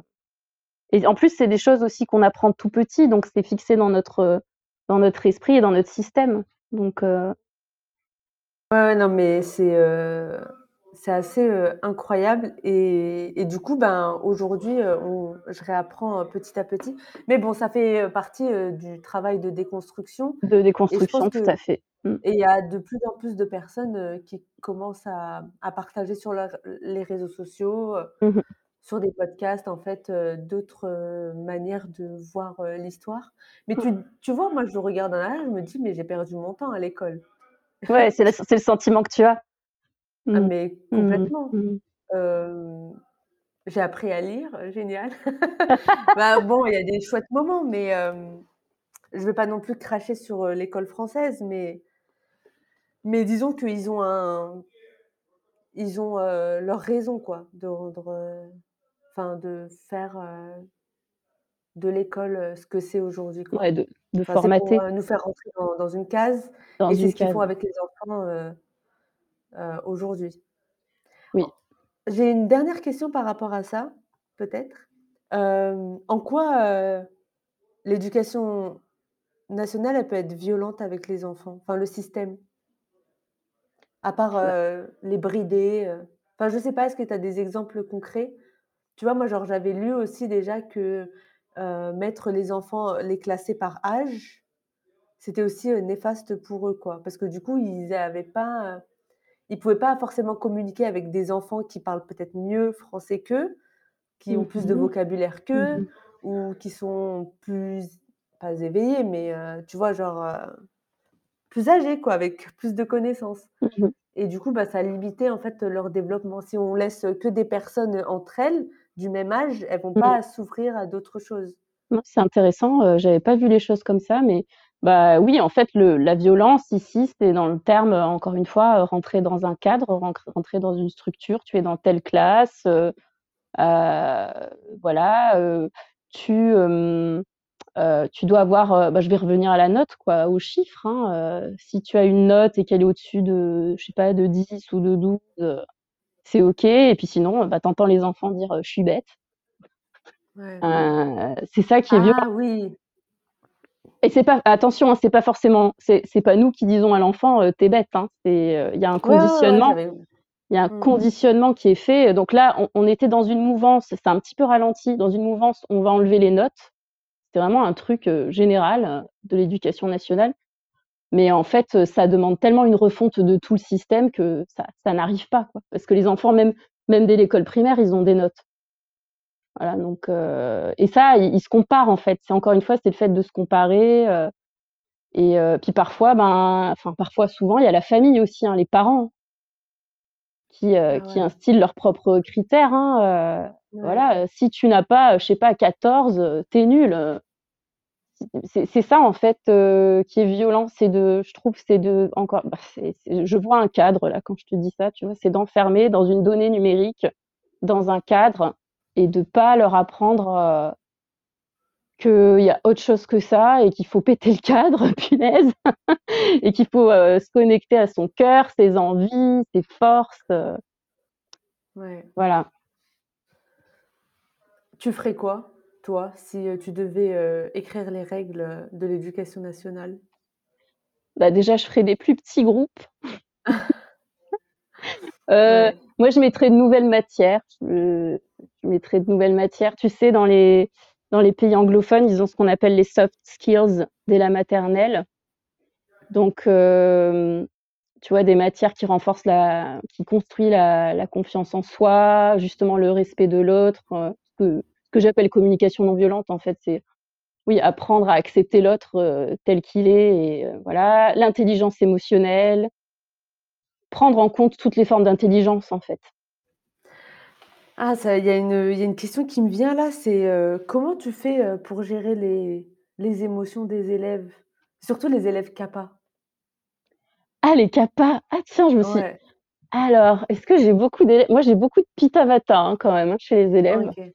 et en plus, c'est des choses aussi qu'on apprend tout petit, donc c'est fixé dans notre, dans notre esprit et dans notre système, donc heu, Ouais, non, mais c'est, heu, c'est assez, incroyable et et du coup, ben, aujourd'hui, on je réapprends, petit à petit. Mais bon, ça fait, partie, du travail de déconstruction de déconstruction, que tout à fait. Mmh. et il y a de plus en plus de personnes, heu, qui commencent à à partager sur leurs les réseaux sociaux, heu, Mmh mh. sur des podcasts, en fait, heu, d'autres, heu, manières de voir, heu, l'histoire. Mais Mmh. tu tu vois, moi, je regarde en arrière, je me dis: «Mais j'ai perdu mon temps à l'école». Ouais, c'est la c'est le sentiment que tu as. Ah Mmh. mais Mmh mh. complètement. Mmh Hem, j'ai appris à lire, heu, génial. Bah, bon, il y a des chouettes moments, mais hem, je vais pas non plus cracher sur, heu, l'école française, mais mais disons qu'ils ont un ils ont, heu, leur raison quoi, de rendre, heu, enfin de faire, heu, de l'école, heu, ce que c'est aujourd'hui. Ouais, de de Enfin, c'est pour, formater nous faire rentrer dans dans une case dans et c'est ce qu'ils font avec les enfants, aujourd'hui. Oui. J'ai une dernière question par rapport à ça, peut-être. En quoi, l'éducation nationale, elle peut être violente avec les enfants? Enfin, le système, à part, Bah, les brider, heu, enfin, je sais pas, est-ce que tu as des exemples concrets? Tu vois, moi, genre, j'avais lu aussi déjà que, heu, mettre les enfants, les classer par âge, c'était aussi, heu, néfaste pour eux, quoi. Parce que du coup, ils avaient pas, heu, ils pouvaient pas forcément communiquer avec des enfants qui parlent peut-être mieux français qu'eux, Qui ont mmh plus de mh. vocabulaire Mmh qu'eux mh. ou qui sont plus pas éveillés, mais heu, tu vois, genre, heu, plus âgés quoi, avec plus de connaissances Mmh mh. et du coup, bah, ça a limité en fait leur développement. Si on laisse que des personnes entre elles, du même âge, elles vont Mmh. pas s'ouvrir à d'autres choses. C'est intéressant, heu, j'avais pas vu les choses comme ça, mais bah, oui, en fait, le la violence ici, c'est dans le terme, heu, encore une fois, heu, rentrer dans un cadre, rentrer dans une structure. Tu es dans telle classe, heu voilà, tu, tu dois avoir, bah, je vais revenir à la note quoi, aux chiffres, hein, si tu as une note et qu'elle est au-dessus de, je sais pas, de 10 ou de 12, c'est OK et puis sinon, bah, tu entends les enfants dire, «Je suis bête». c'est ça qui est violent. Ah oui! Et c'est pas attention, hein, c'est pas forcément c'est pas nous qui disons à l'enfant, «Tu es bête», hein. C'est, il y a un conditionnement il y a un mmh. conditionnement qui est fait. Donc là, on, on était dans une mouvance, c'est un petit peu ralenti, dans une mouvance, on va enlever les notes. C'est vraiment un truc général de l'éducation nationale. Mais en fait, ça demande tellement une refonte de tout le système que ça, ça n'arrive pas. Parce que les enfants, même, même dès l'école primaire, ils ont des notes. Voilà, donc, et ça, ils, se comparent en fait. C'est encore une fois, c'est le fait de se comparer. Et puis parfois, ben, enfin parfois, souvent, il y a la famille aussi, hein, les parents qui, euh, ah qui instillent leurs propres critères. Hein, euh, Voilà, si tu n'as pas, je sais pas, 14, t'es nul. C'est ça en fait euh, qui est violent, c'est de, je trouve, c'est de encore, bah, c je vois un cadre là quand je te dis ça, tu vois, c'est d'enfermer dans une donnée numérique, dans un cadre et de pas leur apprendre qu'il y a autre chose que ça et qu'il faut péter le cadre, punaise, et qu'il faut euh, se connecter à son cœur, ses envies, ses forces. Euh. Ouais. Voilà. Tu ferais quoi, toi, si euh, tu devais écrire les règles de l'éducation nationale? Bah Déjà, je ferais des plus petits groupes. ouais. Moi, je mettrais de nouvelles matières. Je, je mettrais de nouvelles matières. Tu sais, dans les dans les pays anglophones, ils ont ce qu'on appelle les soft skills dès la maternelle. Donc, euh, tu vois, des matières qui renforcent la, qui construisent la, confiance en soi, justement le respect de l'autre, euh, ce que, j'appelle communication non violente, en fait, c'est oui, apprendre à accepter l'autre euh, tel qu'il est, et voilà, l'intelligence émotionnelle, prendre en compte toutes les formes d'intelligence, en fait. Ah ça il y a une, il y a une question qui me vient là, c'est, heu, comment tu fais, heu, pour gérer les les émotions des élèves? Surtout les élèves CAPA? Ah les CAPA! Ah tiens, je me suis Ouais. alors, est-ce que j'ai beaucoup d'élèves? Moi, j'ai beaucoup de Pitta Vata, hein, quand même, hein, chez les élèves. OK. Heu,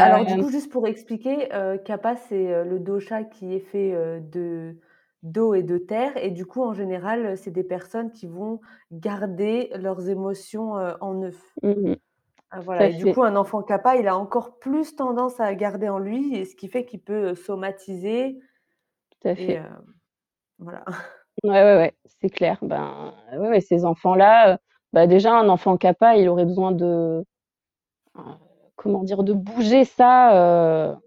alors du Hem, coup, juste pour expliquer, heu, Kapha, c'est, heu, le dosha qui est fait, heu, de d'eau et de terre et du coup, en général, heu, c'est des personnes qui vont garder leurs émotions, heu, en eux. mmh Ah voilà et du fait, coup, un enfant Kapha, il a encore plus tendance à garder en lui et ce qui fait qu'il peut, somatiser tout à et fait. voilà. Ouais, ouais, ouais, c'est clair. Ben, ouais, ouais, ces enfants-là, heu, bah, déjà un enfant CAPA, il aurait besoin de, heu, comment dire? De bouger ça,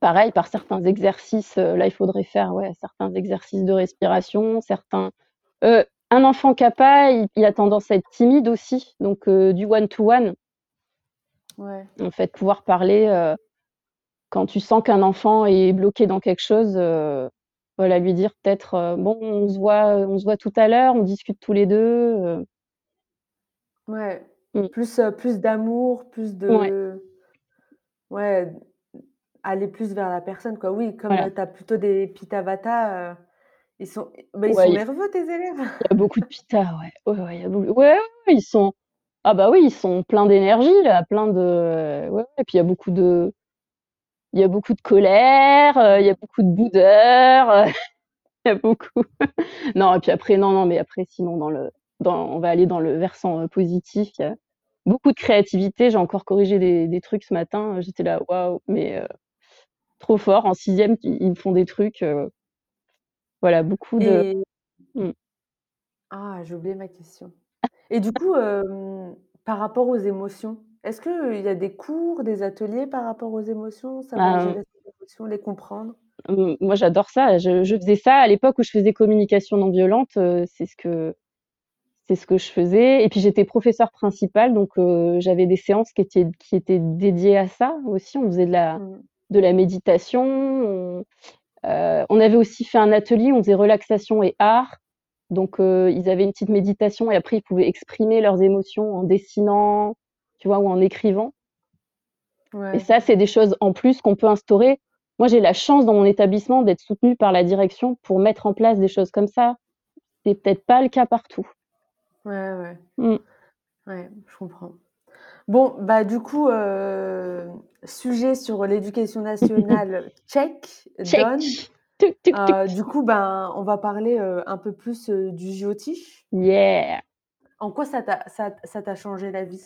pareil par certains exercices, là, il faudrait faire, ouais, certains exercices de respiration, certains un enfant CAPA, il il a tendance à être timide aussi, donc heu, du one to one, Ouais. en fait, pouvoir parler, heu, quand tu sens qu'un enfant est bloqué dans quelque chose, heu, voilà, lui dire peut-être, «Bon, on se voit, on se voit tout à l'heure, on discute tous les 2», heu, Ouais. mmh, Plus, d'amour, plus de ouais, aller plus vers la personne quoi. Oui, comme, voilà. tu as plutôt des Pitta Vata, heu, ils sont bah, ils sont Ouais, il nerveux tes élèves? y a beaucoup de pitas, ouais. Ouais, ouais, il y a beaucoup ouais, ouais, ouais, ils sont ah bah, oui, ils sont pleins d'énergie là, plein de ouais, ouais, et puis il y a beaucoup de il y a beaucoup de colère, heu, il y a beaucoup de boudeur, heu, il y a beaucoup non et puis après non, non, mais après sinon dans le dans on va aller dans le versant, heu, positif, il y a beaucoup de créativité. J'ai encore corrigé des des trucs ce matin, heu, j'étais là: «Waouh!» mais heu, trop fort. En 6e, ils ils me font des trucs, heu, voilà, beaucoup de Et mmh. ah, j'ai oublié ma question. Et du coup, hem, par rapport aux émotions, est-ce qu'il y a des cours, des ateliers par rapport aux émotions? Savoir Ben gérer ses émotions, les comprendre? Mmh, moi j'adore ça, je je faisais ça à l'époque où je faisais communication non violente, heu, c'est ce que c'est ce que je faisais et puis j'étais professeure principale donc heu, j'avais des séances qui étaient qui étaient dédiées à ça aussi. On faisait de la Mmh. de la méditation, on, heu, on avait aussi fait un atelier, on faisait relaxation et art donc heu, ils avaient une petite méditation et après ils pouvaient exprimer leurs émotions en dessinant, tu vois? Ou en écrivant et ça, c'est des choses en plus qu'on peut instaurer. Moi, j'ai la chance dans mon établissement d'être soutenue par la direction pour mettre en place des choses comme ça. C'est peut-être pas le cas partout. Ouais, ouais. Mmh. Ouais, je comprends. Bon, bah, du coup, sujet sur l'éducation nationale, check, Check. tuc. Heu, du coup, ben, on va parler, un peu plus, du JOTIF. Yeah. En quoi ça t'a ça ça t'a changé la vie,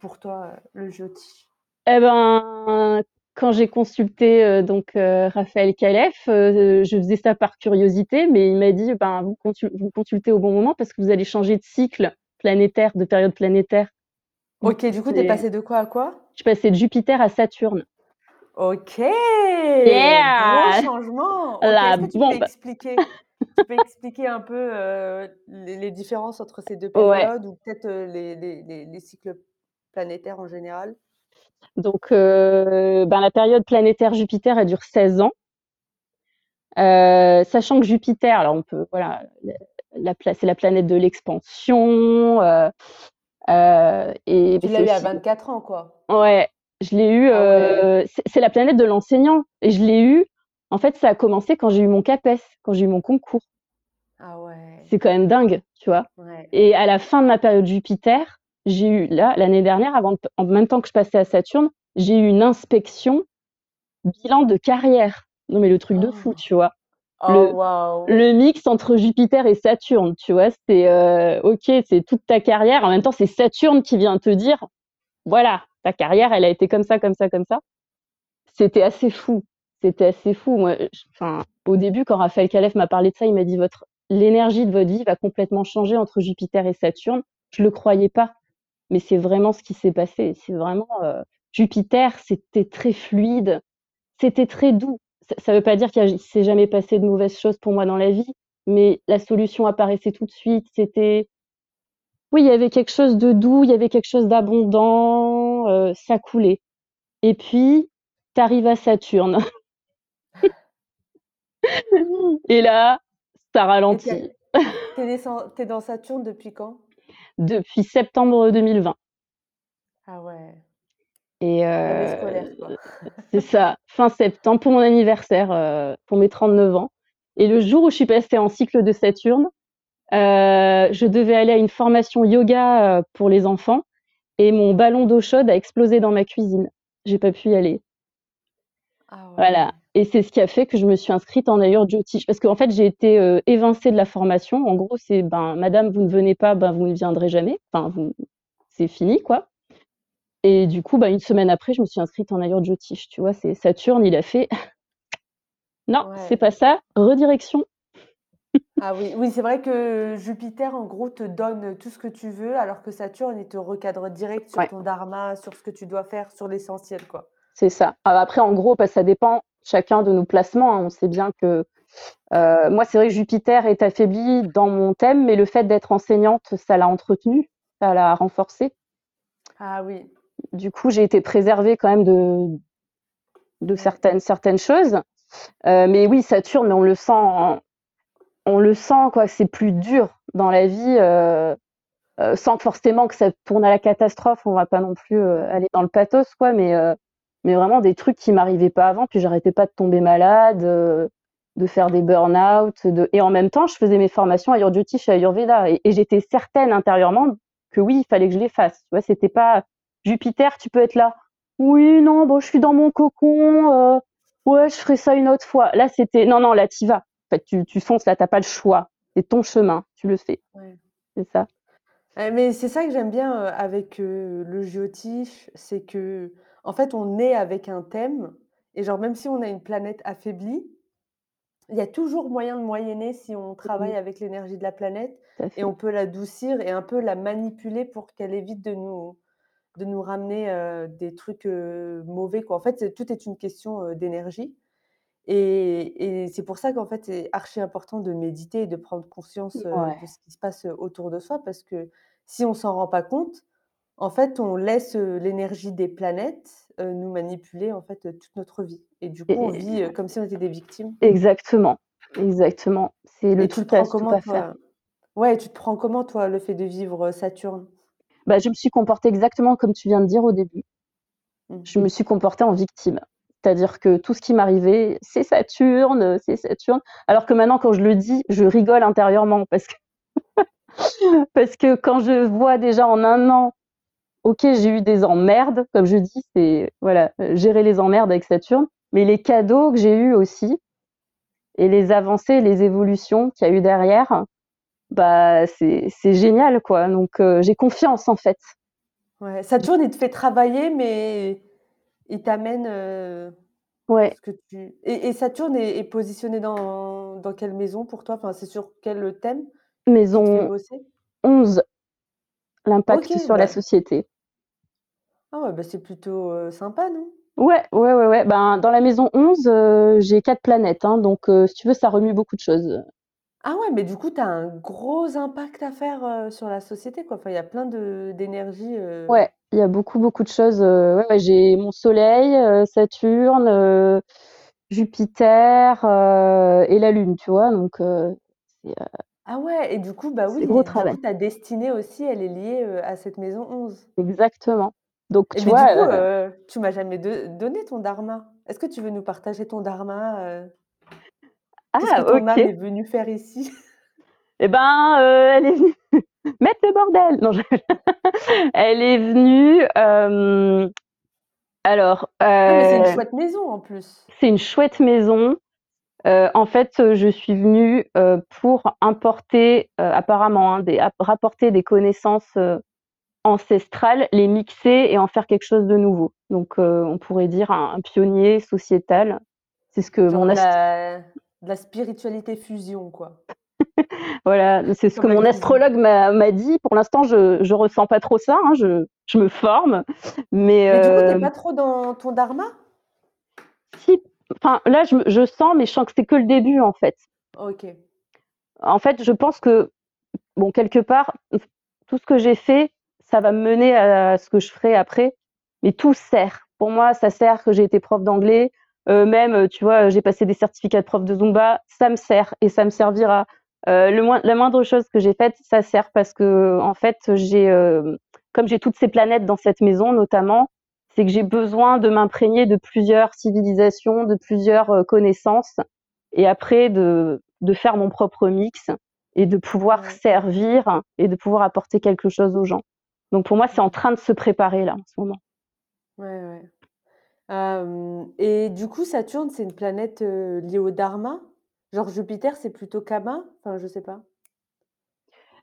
pour toi, le JOTIF? Eh ben, quand j'ai consulté, donc Raphaël Calef, je faisais ça par curiosité, mais il m'a dit: «Ben, vous consul vous consultez au bon moment parce que vous allez changer de cycle planétaire, de période planétaire». OK, du coup, tu es passée de quoi à quoi? Je suis passée de Jupiter à Saturne. OK! Yeah! Gros changement! La que tu peux expliquer tu peux expliquer un peu, heu, les les différences entre ces 2 Ouais. périodes ou peut-être, les les les les cycles planétaires en général? Donc, ben, la période planétaire Jupiter, elle dure 16 ans. Sachant que Jupiter, alors on peut voilà, c'est la planète de l'expansion, heu et Tu l'as eu à aussi 24 ans, quoi? ouais, je l'ai eu, Ah ouais. heu, c'est la planète de l'enseignant et je l'ai eu en fait, ça a commencé quand j'ai eu mon CAPES, quand j'ai eu mon concours. Ah ouais. C'est quand même dingue, tu vois? Ouais. Et à la fin de ma période Jupiter, j'ai eu là, l'année dernière, avant en même temps que je passais à Saturne, j'ai eu une inspection bilan de carrière. Non mais le truc de fou, tu vois? Oh Le mix entre Jupiter et Saturne, tu vois? C'est, heu, OK, c'est toute ta carrière, en même temps, c'est Saturne qui vient te dire: «Voilà, ta carrière, elle a été comme ça, comme ça, comme ça». C'était assez fou, c'était assez fou. Moi, enfin, au début, quand Raphaël Calef m'a parlé de ça, il m'a dit: «Votre l'énergie de votre vie va complètement changer entre Jupiter et Saturne». Je le croyais pas, mais c'est vraiment ce qui s'est passé. C'est vraiment, heu, Jupiter, c'était très fluide, c'était très doux. Ça ça veut pas dire qu'il s'est jamais passé de mauvaises choses pour moi dans la vie, mais la solution apparaissait tout de suite. C'était oui, il y avait quelque chose de doux, il y avait quelque chose d'abondant, heu, ça coulait. Et puis, tu arrives à Saturne. Et là, ça ralentit. tu es tu es descen tu es dans Saturne depuis quand? Depuis septembre 2020. Ah ouais. Et quoi. c'est ça, fin septembre, pour mon anniversaire, heu, pour mes 39 ans. Et le jour où je suis passée en cycle de Saturne, heu, je devais aller à une formation yoga, pour les enfants et mon ballon d'eau chaude a explosé dans ma cuisine. J'ai pas pu y aller. Ah ouais. Voilà et c'est ce qui a fait que je me suis inscrite en Ayur Jyotish parce qu'en fait, j'ai été, heu, évincée de la formation. En gros, c'est: «Ben, madame, vous ne venez pas, ben, vous ne viendrez jamais. Enfin, vous c'est fini, quoi». Et du coup, bah, une semaine après, je me suis inscrite en Ayur Jyotish, tu vois? C'est Saturne, il a fait: «Non, c'est pas ça, redirection». Ah oui, oui, c'est vrai que Jupiter, en gros, te donne tout ce que tu veux, alors que Saturne, il te recadre direct sur Ouais. ton dharma, sur ce que tu dois faire, sur l'essentiel, quoi. C'est ça. Ah, après, en gros, bah, ça dépend chacun de nos placements, hein. On sait bien que, heu, moi, c'est vrai que Jupiter est affaibli dans mon thème, mais le fait d'être enseignante, ça l'a entretenu, ça l'a renforcé. Ah oui. Du coup, j'ai été préservée quand même de de certaines certaines choses. Heu, mais oui, Saturne, mais on le sent en on le sent, quoi, c'est plus dur dans la vie, heu heu, sans forcément que ça tourne à la catastrophe. On va pas non plus, aller dans le pathos, quoi, mais mais vraiment des trucs qui m'arrivaient pas avant, puis j'arrêtais pas de tomber malade, de faire des burn-out, de et en même temps, je faisais mes formations Ayur Jyotish et Ayurveda et et j'étais certaine intérieurement que oui, il fallait que je les fasse. Tu vois? C'était pas Jupiter, tu peux être là: «Oui, non, bon, je suis dans mon cocon, heu, ouais, je ferai ça une autre fois». Là, c'était: «Non, non, là, tu y vas. En fait, tu tu fonces, là, tu as pas le choix. C'est ton chemin, tu le fais». Ouais. C'est ça. Mais c'est ça que j'aime bien, heu, avec, heu, le Jyotish, c'est qu'en fait, on est avec un thème et genre même si on a une planète affaiblie, il y a toujours moyen de moyenner si on travaille Mmh. avec l'énergie de la planète et on peut l'adoucir et un peu la manipuler pour qu'elle évite de nous de nous ramener, des trucs, mauvais, quoi. En fait, tout est une question, d'énergie et et c'est pour ça qu'en fait, c'est archi important de méditer et de prendre conscience, de ce qui se passe, autour de soi parce que si on s'en rend pas compte, en fait, on laisse, l'énergie des planètes, nous manipuler, en fait, toute notre vie et du coup, on vit, comme si on était des victimes. exactement, exactement. C'est le Et tu tout le à prends tout comment à faire. toi? Ouais, tu te prends comment toi, le fait de vivre, Saturne? Bah, je me suis comportée exactement comme tu viens de dire au début. Mmh. Je me suis comportée en victime. C'est-à-dire que tout ce qui m'arrivait: «C'est Saturne, c'est Saturne». Alors que maintenant, quand je le dis, je rigole intérieurement parce que parce que quand je vois déjà en 1 an OK, j'ai eu des emmerdes, comme je dis, c'est voilà, gérer les emmerdes avec Saturne, mais les cadeaux que j'ai eus aussi et les avancées, les évolutions qu'il y a eu derrière, bah, c'est génial, quoi. Donc, j'ai confiance, en fait. Ouais, Saturne, il te fait travailler, mais il t'amène, Ouais. ce que tu et et Saturne est est positionné dans dans quelle maison pour toi? Enfin, c'est sur quel thème? Maison bosser? 11, l'impact sur la bah société. Ah ouais, bah, c'est plutôt, heu, sympa, non? Ouais, ouais, ouais, ouais. Ben, dans la maison 11, heu, j'ai 4 planètes, hein, donc si tu veux, ça remue beaucoup de choses. Ah ouais, mais du coup, tu as un gros impact à faire, heu, sur la société, quoi. Enfin, il y a plein de d'énergie, heu Ouais, il y a beaucoup, beaucoup de choses, heu, ouais, ouais, j'ai mon soleil, heu, Saturne, heu, Jupiter, heu et la Lune, tu vois? Donc heu, c'est, heu Ah ouais et du coup, bah, c'est gros oui, du travail. coup, ta destinée aussi, elle est liée, heu, à cette maison 11. Exactement. Donc Et tu mais du vois, coup, heu heu, tu m'as jamais de donné ton dharma. Est-ce que tu veux nous partager ton dharma, heu? Qu'est-ce que ah ton âme OK. est venue faire ici? Et ben, heu, elle est venue mettre le bordel! Non, je elle est venue, hem, alors, Ah mais c'est une heu, chouette maison en plus. c'est une chouette maison. Heu, en fait, heu, je suis venue, heu, pour importer, heu, apparemment, hein, des ap rapporter des connaissances, heu, ancestrales, les mixer et en faire quelque chose de nouveau. Donc, heu, on pourrait dire un un pionnier sociétal. C'est ce que Genre mon de ast la de la spiritualité fusion, quoi, voilà, c'est ce que mon astrologue m'a dit. Pour l'instant, je je ressens pas trop ça, hein, je je me forme, mais, Mais du coup, tu heu, pas trop dans ton dharma? si enfin, là, je je sens, mais je sens que c'est que le début, en fait. OK. En fait, je pense que Bon, quelque part, tout ce que j'ai fait, ça va me mener à ce que je ferai après, mais tout sert. Pour moi, ça sert que j'ai été prof d'anglais, heu, même, heu, tu vois, j'ai passé des certificats de prof de Zumba, ça me sert et ça me servira. Heu, le la moindre chose que j'ai faite, ça sert parce qu'en fait, j'ai, hem, comme j'ai toutes ces planètes dans cette maison notamment, c'est que j'ai besoin de m'imprégner de plusieurs civilisations, de plusieurs, heu, connaissances et après de de faire mon propre mix et de pouvoir servir et de pouvoir apporter quelque chose aux gens. Donc pour moi, c'est en train de se préparer là, en ce moment. ouais, ouais. Hem et du coup, Saturne, c'est une planète, heu, liée au dharma? Genre Jupiter, c'est plutôt Kama? Enfin, je sais pas.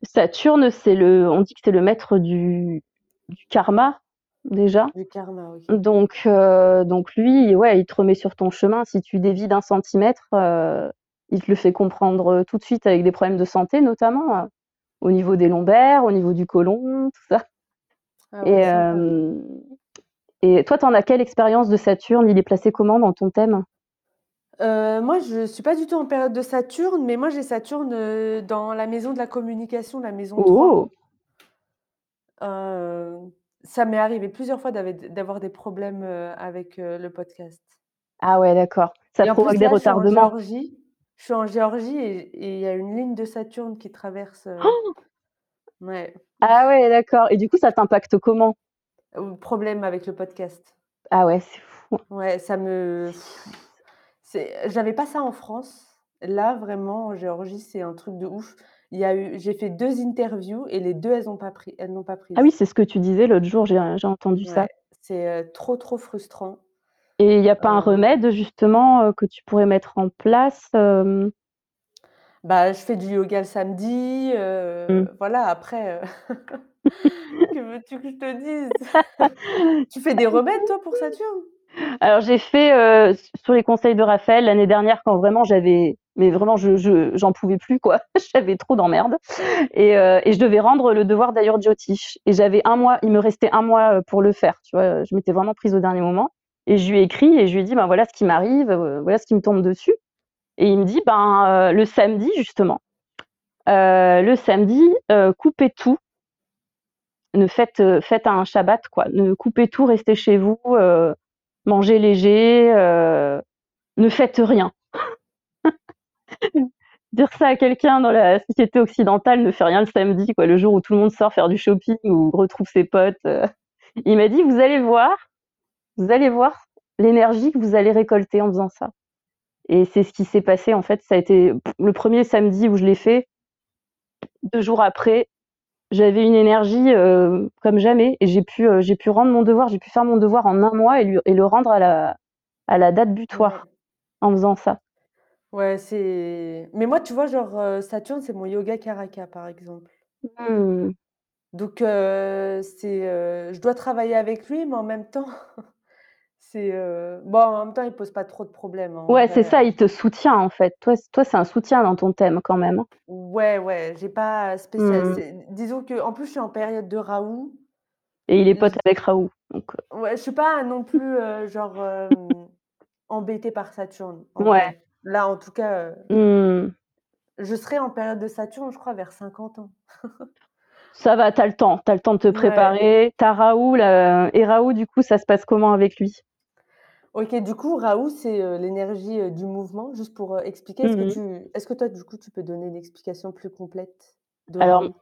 Saturne, c'est le on dit que c'est le maître du du karma, déjà. Du karma, OK. Donc heu, donc lui, ouais, il te remet sur ton chemin. Si tu dévies d'un centimètre, heu, il te le fait comprendre, tout de suite avec des problèmes de santé notamment, heu, au niveau des lombaires, au niveau du côlon, tout ça Ah et ouais, sympa. hem et toi, tu en as quelle expérience de Saturne? Il est placé comment dans ton thème? Heu, moi, je suis pas du tout en période de Saturne, mais moi, j'ai Saturne, heu, dans la maison de la communication, la maison 3. Oh! Heu, ça m'est arrivé plusieurs fois d'avoir des problèmes, avec, le podcast. Ah ouais, d'accord. Ça Et provoque plus, des là, je suis en retardements? Géorgie. Je suis en Géorgie et il y a une ligne de Saturne qui traverse, heu ouais, Ah ouais, d'accord et du coup, ça t'impacte comment? Ou problème avec le podcast. Ah ouais, c'est fou. Ouais, ça me c'est j'avais pas ça en France. Là, vraiment, en Géorgie, c'est un truc de ouf. Il y a eu j'ai fait 2 interviews et les 2 elles ont pas pris elles n'ont pas Ah oui, c'est ce que tu disais l'autre jour, j'ai, j'ai entendu ça Ouais, c'est, heu, trop, trop frustrant. et il y a pas un Heu, remède justement, heu, que tu pourrais mettre en place, bah, je fais du yoga le samedi, Mmh. voilà, après, que veux-tu que je te dise? Tu fais des remèdes toi pour Saturne? Alors j'ai fait, sur les conseils de Raphaël l'année dernière quand vraiment j'avais mais vraiment je je j'en pouvais plus quoi, j'avais trop d'emmerdes et et je devais rendre le devoir d'Ayur Jyotish et j'avais un mois, il me restait un mois, pour le faire, tu vois? Je m'étais vraiment prise au dernier moment et je lui ai écrit et je lui ai dit: «Ben, voilà ce qui m'arrive, voilà ce qui me tombe dessus» et il me dit: «Ben, le samedi justement, le samedi, coupez tout, ne faites, heu, faites un shabbat quoi, ne coupez tout, restez chez vous, heu, mangez léger, heu, ne faites rien». Dire ça à quelqu'un dans la société occidentale ne fait rien le samedi, quoi, le jour où tout le monde sort faire du shopping ou retrouve ses potes. Il m'a dit: «Vous allez voir, vous allez voir l'énergie que vous allez récolter en faisant ça» et c'est ce qui s'est passé, en fait. Ça a été le premier samedi où je l'ai fait, 2 jours après, j'avais une énergie, heu, comme jamais et j'ai pu, j'ai pu rendre mon devoir, j'ai pu faire mon devoir en 1 mois et lui et le rendre à la à la date butoir, en faisant ça. Ouais, c'est mais moi, tu vois, genre, heu, Saturne, c'est mon yoga caraka, par exemple. Mmh. Donc c'est, je dois travailler avec lui, mais en même temps, c'est, heu, bon, en même temps, il pose pas trop de problèmes, hein, en Ouais, c'est ça, il te soutient, en fait. Toi c toi, c'est un soutien dans ton thème quand même? Ouais, ouais, j'ai pas spécial Mmh. c'est disons qu'en plus, je suis en période de Raoult. Et il est pote avec Raoult, donc heu Ouais, je suis pas non plus, heu, genre, hem, embêtée par Saturne, en Ouais. vrai. Là, en tout cas, Mmh. je serai en période de Saturne, je crois, vers 50 ans. Ça va, tu as le temps, tu as le temps de te Mouais. préparer. Tu as Raoult là et Raoult, du coup, ça se passe comment avec lui? OK, du coup, Raoult, c'est, heu, l'énergie, heu, du mouvement. Juste pour, heu, expliquer, est-ce que Mmh tu est-ce que toi, du coup, tu peux donner une explication plus complète de Alors, Raoult,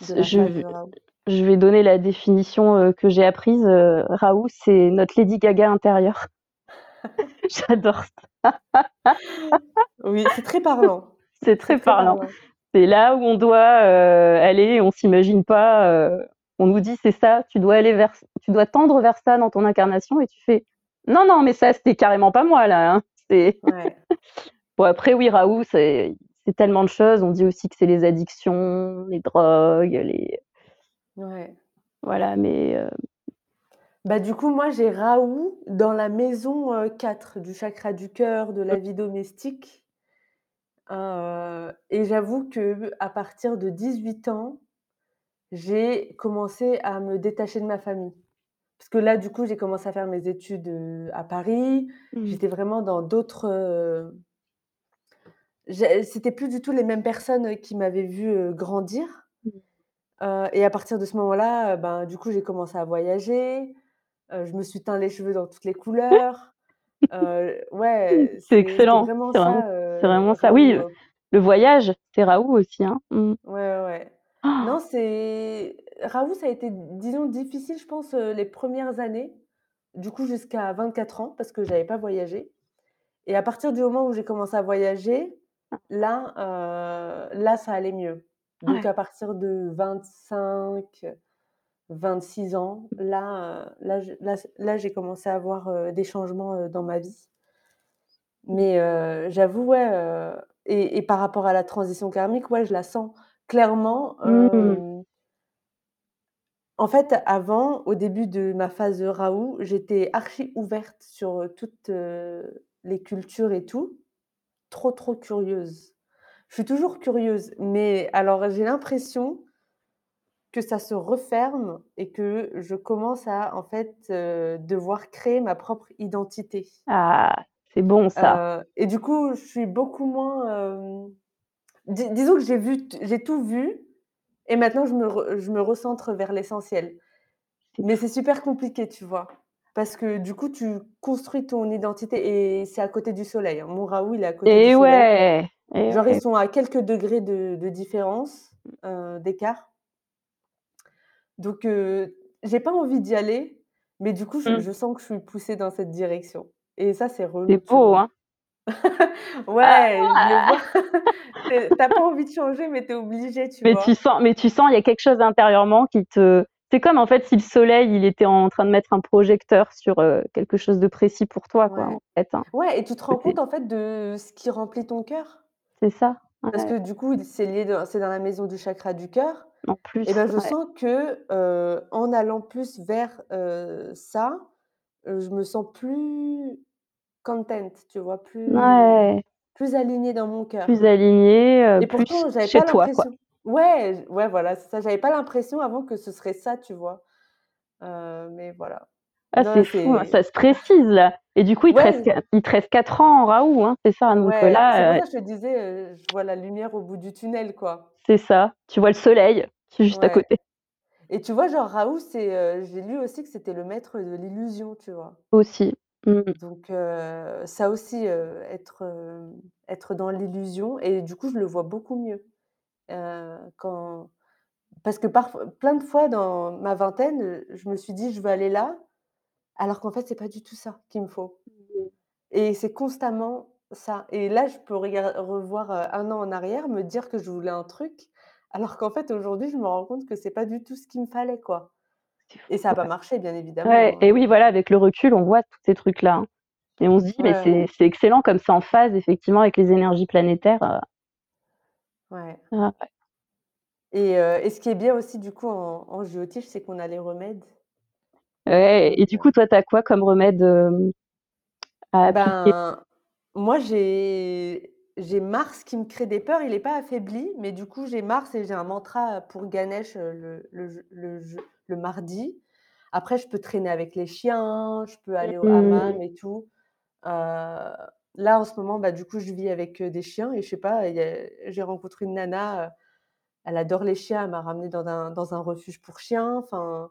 de c la je Raoult? vais donner la définition, que j'ai apprise, heu, Raoult, c'est notre Lady Gaga intérieure. J'adore ça. Oui, c'est très parlant, C'est c'est très très parlant. parlant. C'est là où on doit, aller, on s'imagine pas, on nous dit: «C'est ça, tu dois aller vers tu dois tendre vers ça dans ton incarnation» et tu fais: «Non, non, mais ça, c'était carrément pas moi, là, hein, c'est» Ouais. bon, après, oui, Raoult, c'est c'est tellement de choses. On dit aussi que c'est les addictions, les drogues, les Ouais. voilà, mais heu Bah, du coup, moi, j'ai Raoult dans la maison, heu, 4 du chakra du cœur, de la vie domestique. Heu et j'avoue qu'à partir de 18 ans, j'ai commencé à me détacher de ma famille. Parce que là, du coup, j'ai commencé à faire mes études, à Paris. Mmh. J'étais vraiment dans d'autres, j'ai c'était plus du tout les mêmes personnes qui m'avaient vue, heu, grandir. Mmh. Et à partir de ce moment-là, ben, du coup, j'ai commencé à voyager. Je me suis teint les cheveux dans toutes les couleurs. Ouais, C'est excellent, vraiment c'est vraiment ça, c'est heu, vraiment ça. Oui, Raoult, le voyage, c'est Raoult aussi, hein. Mmh. Ouais, ouais, ouais. Non, c'est Raoult, ça a été, disons, difficile, je pense, heu, les 1res années. Du coup, jusqu'à 24 ans, parce que j'avais pas voyagé et à partir du moment où j'ai commencé à voyager, là, heu, là, ça allait mieux. Donc Ouais. à partir de 25-26 ans, là, heu, là, je là j'ai commencé à avoir, des changements, dans ma vie. Mais j'avoue, ouais, et par rapport à la transition karmique, ouais, je la sens clairement, Mmh. En fait, avant, au début de ma phase Raoult, j'étais archi ouverte sur, toutes, les cultures et tout. Trop, trop curieuse. Je suis toujours curieuse, mais alors j'ai l'impression que ça se referme et que je commence à, en fait, devoir créer ma propre identité. Ah, c'est bon ça. Heu et du coup, je suis beaucoup moins, disons que j'ai vu t j'ai tout vu et maintenant je me re je me recentre vers l'essentiel. Mais c'est super compliqué, tu vois? Parce que du coup, tu construis ton identité et c'est à côté du soleil, hein. Mon Raoult, il est à côté du Et soleil. ouais! Et Genre, ils ouais. sont à quelques degrés de de différence, heu, d'écart. Donc heu, j'ai pas envie d'y aller, mais du coup, je Mmh. je sens que je suis poussée dans cette direction et ça, c'est relou, C'est beau, hein? Ouais, je le vois. Es tu as pas envie de changer, mais tu es obligée, tu Mais tu vois? sens mais tu sens, il y a quelque chose intérieurement qui te c'est comme, en fait, si le soleil, il était en train de mettre un projecteur sur, heu, quelque chose de précis pour toi, quoi, Ouais. en fait, hein. Ouais et tu te rends compte, en fait, de ce qui remplit ton cœur? C'est ça, Parce ouais. que du coup, c'est lié dans c'est dans la maison du chakra du cœur En plus, et ben, je ouais. sens que, heu, en allant plus vers, heu, ça, heu, je me sens plus content, tu vois? Plus Ouais. plus alignée dans mon Plus cœur aligné, heu, et plus pourtant, j'avais chez pas toi, quoi. Ouais, ouais, voilà, c'est ça. J'avais pas l'impression avant que ce serait ça, tu vois? Heu, mais voilà. Ah, Non, c'est fou, hein, ça se précise, là et du coup, il te reste ouais. il te reste 4 ans en Raoult, hein, c'est ça? Donc heu, Ouais, c'est pour ça que je te disais, je vois la lumière au bout du tunnel, quoi. C'est ça. Tu vois le soleil qui est juste à Ouais côté. et tu vois, genre, Raoult, c'est, j'ai lu aussi que c'était le maître de l'illusion, tu vois? Aussi. Mmh mh. Donc heu, ça aussi, heu, être, dans l'illusion et du coup, je le vois beaucoup mieux, heu, quand parce que parfois plein de fois dans ma vingtaine, heu, je me suis dit: «Je veux aller là», alors qu'en fait, c'est pas du tout ça qu'il me faut Mmh mh. et c'est constamment ça et là, je peux regar revoir, heu, 1 an en arrière, me dire que je voulais un truc, Alors qu'en fait, aujourd'hui, je me rends compte que c'est pas du tout ce qu'il me fallait, quoi. Et ça a pas marché, bien Ouais évidemment, et hein. oui, voilà, avec le recul, on voit tous ces trucs-là, hein et on se dit: «Mais Ouais, c'est ouais. c'est excellent comme c'est en phase effectivement avec les énergies planétaires», heu Ouais. ah ouais. Et et ce qui est bien aussi du coup en en c'est qu'on a les remèdes. Ouais et du coup, toi, tu as quoi comme remède, à appliquer? Ben, moi j'ai j'ai Mars qui me crée des peurs, il est pas affaibli, mais du coup j'ai Mars et j'ai un mantra pour Ganesh, le le je le je le mardi. Après je peux traîner avec les chiens, je peux aller au Mmh. hammam et tout. Heu, là en ce moment, bah, du coup je vis avec, des chiens et je sais pas, j'ai rencontré une nana, elle adore les chiens, elle m'a ramenée dans un dans un refuge pour chiens, enfin,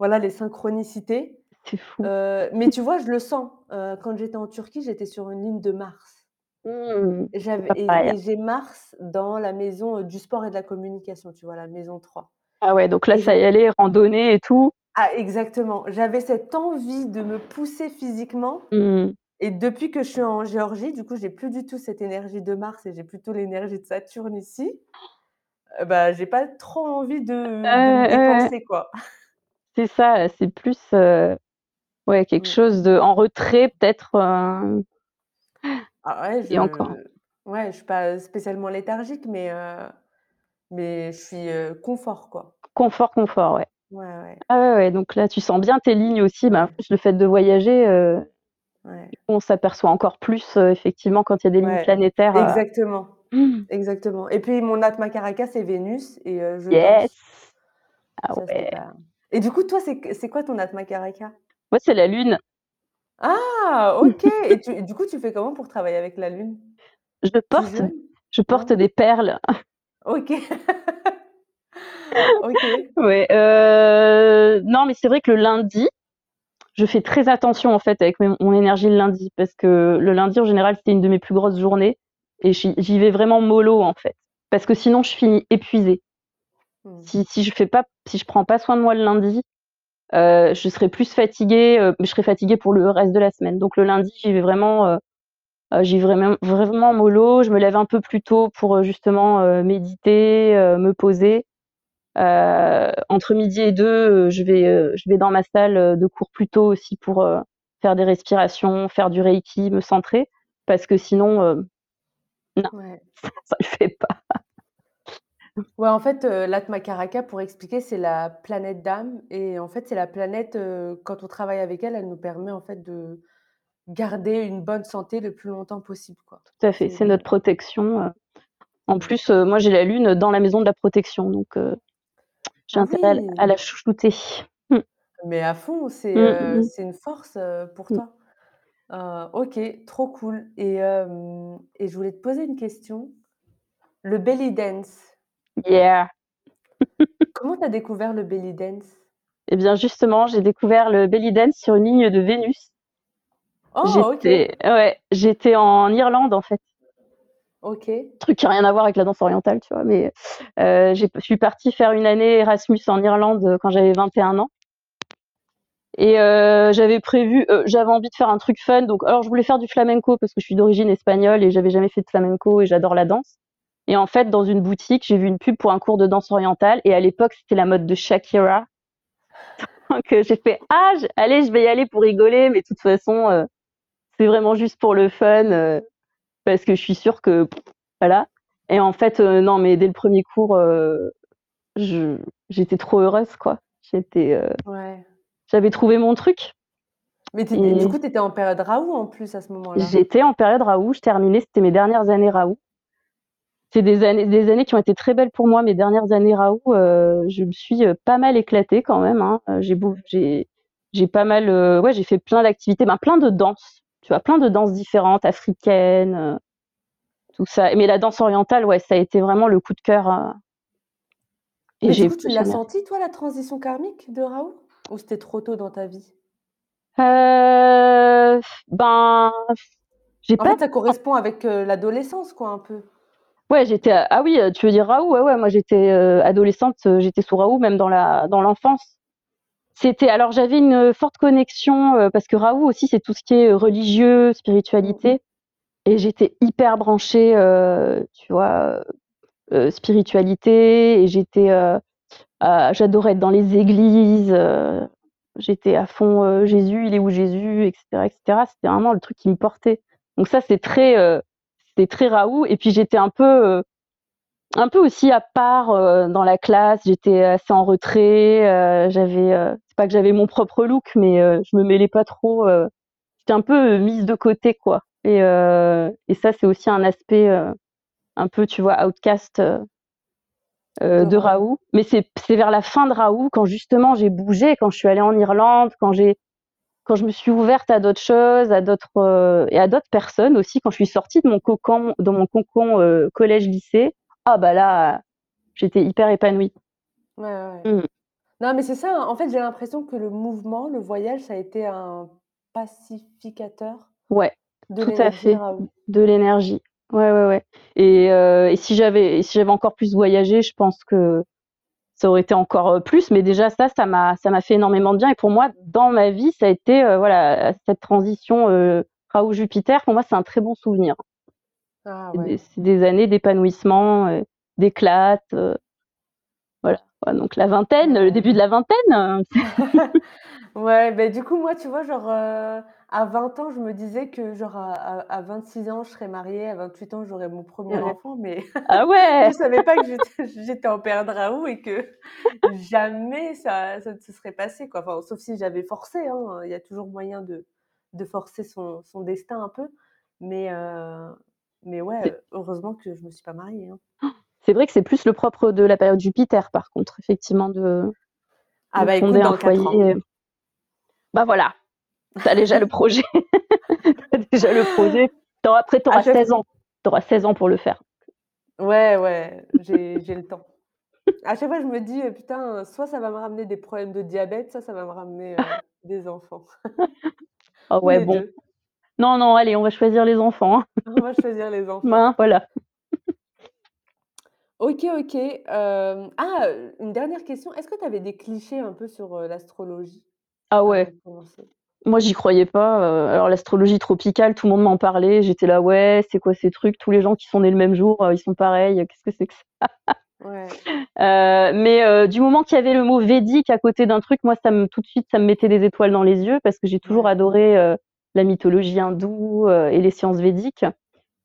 voilà les synchronicités. C'est fou. Heu, mais tu vois, je le sens. Heu, quand j'étais en Turquie, j'étais sur une ligne de Mars. Mmh. Et j'avais j'ai Mars dans la maison, du sport et de la communication, tu vois? La maison 3. Ah ouais, donc là, Et ça y allait, randonnée et tout? ah exactement, j'avais cette envie de me pousser physiquement Mmh. et depuis que je suis en Géorgie, du coup, j'ai plus du tout cette énergie de Mars et j'ai plutôt l'énergie de Saturne ici. Heu, bah, j'ai pas trop envie de de me dépenser, quoi. C'est ça, c'est plus, heu, ouais, quelque Mmh. chose de en retrait peut-être, heu Ah ouais, et encore. je ouais, je suis pas spécialement léthargique, mais mais je suis, heu, confort, quoi. Confort, confort, ouais. Ouais, ouais, Ah ouais, ouais, donc là, tu sens bien tes lignes aussi, bah, le fait de voyager, ouais, on s'aperçoit encore plus, heu, effectivement, quand il y a des lignes planétaires, exactement, heu exactement et puis mon Atma Caracas, c'est Vénus et je yes! danse. Ah Ça, ouais. pas et du coup, toi, c'est quoi ton Atma Caracas? Moi, c'est la lune. Ah! OK et tu du coup, tu fais comment pour travailler avec la lune? Je porte je porte des perles. OK. OK. Ouais, heu, non, mais c'est vrai que le lundi, je fais très attention, en fait, avec mon énergie le lundi parce que le lundi, en général, c'est une de mes plus grosses journées et j'y vais vraiment mollo, en fait, parce que sinon je finis épuisée. Mmh. Si si je fais pas si je prends pas soin de moi le lundi, heu, je serai plus fatiguée, heu, je serai fatiguée pour le reste de la semaine. Donc le lundi, j'y vais vraiment, j'y vais vraiment vraiment mollo. Je me lève un peu plus tôt pour, heu, justement, heu, méditer, me poser. Entre midi et 2, heu, je vais, je vais dans ma salle, de cours plus tôt aussi pour, faire des respirations, faire du reiki, me centrer parce que sinon, non, Ouais. ça le fait pas. Ouais, en fait, heu, l'Atmacaraka, pour expliquer, c'est la planète d'âme et en fait, c'est la planète, quand on travaille avec elle, elle nous permet, en fait, de garder une bonne santé le plus longtemps possible, quoi. Tout à fait, C'est notre protection, heu, en plus, heu, moi j'ai la lune dans la maison de la protection donc heu, j'ai Ah intérêt à la chouchouter. Mmh. Mais à fond, c'est, Mmh, mmh une force, pour toi. OK, trop cool et je voulais te poser une question. Le belly dance, Yeah comment tu as découvert le belly dance? et bien justement, j'ai découvert le belly dance sur une ligne de Vénus. Oh J'étais ouais, j'étais en Irlande, en fait. OK. Truc qui a rien à voir avec la danse orientale, tu vois? Mais, j'ai je suis partie faire une année Erasmus en Irlande, heu, quand j'avais 21 ans et heu, j'avais prévu, j'avais envie de faire un truc fun donc alors je voulais faire du flamenco parce que je suis d'origine espagnole et j'avais jamais fait de flamenco et j'adore la danse et en fait, dans une boutique, j'ai vu une pub pour un cours de danse orientale et à l'époque, c'était la mode de Shakira donc j'ai fait: «Ah allez, je vais y aller pour rigoler mais de toute façon, c'est vraiment juste pour le fun, heu, parce que je suis sûre que voilà» et en fait, heu, non mais dès le 1er cours, Je j'étais trop heureuse quoi. J'étais, Ouais. j'avais trouvé mon truc Mais du coup, tu étais en période Raoult en plus à ce moment-là? j'étais en période Raoult, je terminais, c'était mes dernières années Raoult. C'est des années des années qui ont été très belles pour moi, mes dernières années Raoult, je me suis, pas mal éclatée quand même, hein. J'ai beau j'ai j'ai pas mal, ouais, j'ai fait plein d'activités, ben, plein de danses, tu vois? Plein de danses différentes, africaines, heu, tout ça. Mais la danse orientale, ouais, ça a été vraiment le coup de cœur, heu et j'ai tu l'as senti toi la transition karmique de Raoult? Ou c'était trop tôt dans ta vie? Heu, ben, j'ai En pas fait, ça correspond avec, heu, l'adolescence quoi, un peu? Ouais, j'étais ah oui, tu veux dire Raoult? Ouais, ouais, moi j'étais, adolescente, j'étais sous Raoult même dans l'enfance. C'était alors j'avais une, heu, forte connexion, heu, parce que Raoult aussi c'est tout ce qui est, heu, religieux, spiritualité et j'étais hyper branchée, tu vois, spiritualité et j'étais, j'adorais être dans les églises, j'étais à fond, Jésus, il est où Jésus? et cetera et cetera. C'était vraiment le truc qui me portait. Donc ça, c'est très, c'était très Raoult et puis j'étais un peu, un peu aussi à part, dans la classe. J'étais assez en retrait, j'avais, c'est pas que j'avais mon propre look, mais je me mêlais pas trop, j'étais un peu, mise de côté, quoi et et ça, c'est aussi un aspect, un peu, tu vois, outcast, de De Raoult. Raoult. Mais c'est c'est vers la fin de Raoult, quand justement j'ai bougé, quand je suis allée en Irlande, quand j'ai quand je me suis ouverte à d'autres choses, à d'autres, et à d'autres personnes aussi, quand je suis sortie de mon cocon de mon cocon, collège-lycée, ah bah là, j'étais hyper épanouie. Ouais, ouais, ouais. Mmh. Non, mais c'est ça, hein, en fait, j'ai l'impression que le mouvement, le voyage, ça a été un pacificateur Ouais, de tout à l'énergie fait, Raoult. de l'énergie. Ouais, ouais, ouais et heu et si j'avais et si j'avais encore plus voyagé, je pense que ça aurait été encore, plus, mais déjà ça, ça m'a ça m'a fait énormément de bien et pour moi, dans ma vie, ça a été, heu, voilà, cette transition, heu, Raoult-Jupiter, pour moi, c'est un très bon souvenir. Ah C'est des ouais. c'est des années d'épanouissement, heu, d'éclate, heu, voilà, donc la vingtaine, le début de la vingtaine, c'est Ouais, beh, du coup, moi, tu vois, genre, heu, à 20 ans, je me disais que, genre, à à à 26 ans, je serais mariée, à 28 ans, j'aurais mon premier enfant, mais Ah je ouais! savais pas que j'étais en période Raoult et que jamais ça ça ne se serait passé, quoi. Enfin, sauf si j'avais forcé, hein, il y a toujours moyen de de forcer son son destin un peu, mais mais ouais, heureusement que je me suis pas mariée, hein. c'est vrai que c'est plus le propre de la période Jupiter, par contre, effectivement, de Ah de bah, fonder écoute, un dans 4 ans. foyer, bah, voilà, tu as déjà le projet. Tu as déjà le projet. Après tu À auras chaque 16 ans. Tu auras 16 ans pour le faire. ouais, ouais, j'ai j'ai le temps. À chaque fois, je me dis: «Heu, putain, soit ça va me ramener des problèmes de diabète, soit ça va me ramener, heu, des enfants Ah ou ouais, bon. 2. Non, non, allez, on va choisir les enfants, hein. On va choisir les enfants. Ben, voilà. OK, OK, hem, ah, une dernière question, est-ce que tu avais des clichés un peu sur, heu, l'astrologie? Ah avant ouais, de commencer? moi, j'y croyais pas, heu, alors l'astrologie tropicale, tout le monde m'en parlait, j'étais là: «Ouais, c'est quoi ces trucs? Tous les gens qui sont nés le même jour, ils sont pareils, qu'est-ce que c'est que ça?» Ouais. Mais du moment qu'il y avait le mot védique à côté d'un truc, moi, ça me tout de suite, ça me mettait des étoiles dans les yeux parce que j'ai toujours Ouais. adoré, la mythologie hindoue, heu et les sciences védiques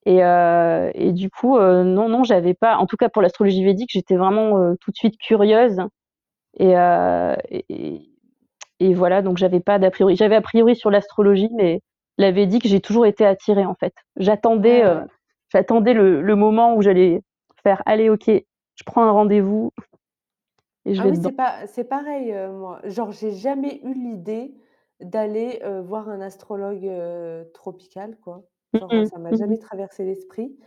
et heu et du coup, heu, non, non, j'avais pas en tout cas pour l'astrologie védique, j'étais vraiment, tout de suite curieuse et et voilà, donc j'avais pas d'a priori. J'avais a priori sur l'astrologie, mais la védique, j'ai toujours été attirée, en fait. J'attendais, j'attendais le le moment où j'allais faire: «Allez, OK, je prends un rendez-vous et je Ah vais oui, dedans». c'est pas c'est pareil, moi. Genre, j'ai jamais eu l'idée d'aller, heu, voir un astrologue, heu, tropical, quoi. Mmh Genre, mh. ça m'a Mmh jamais mh. traversé l'esprit.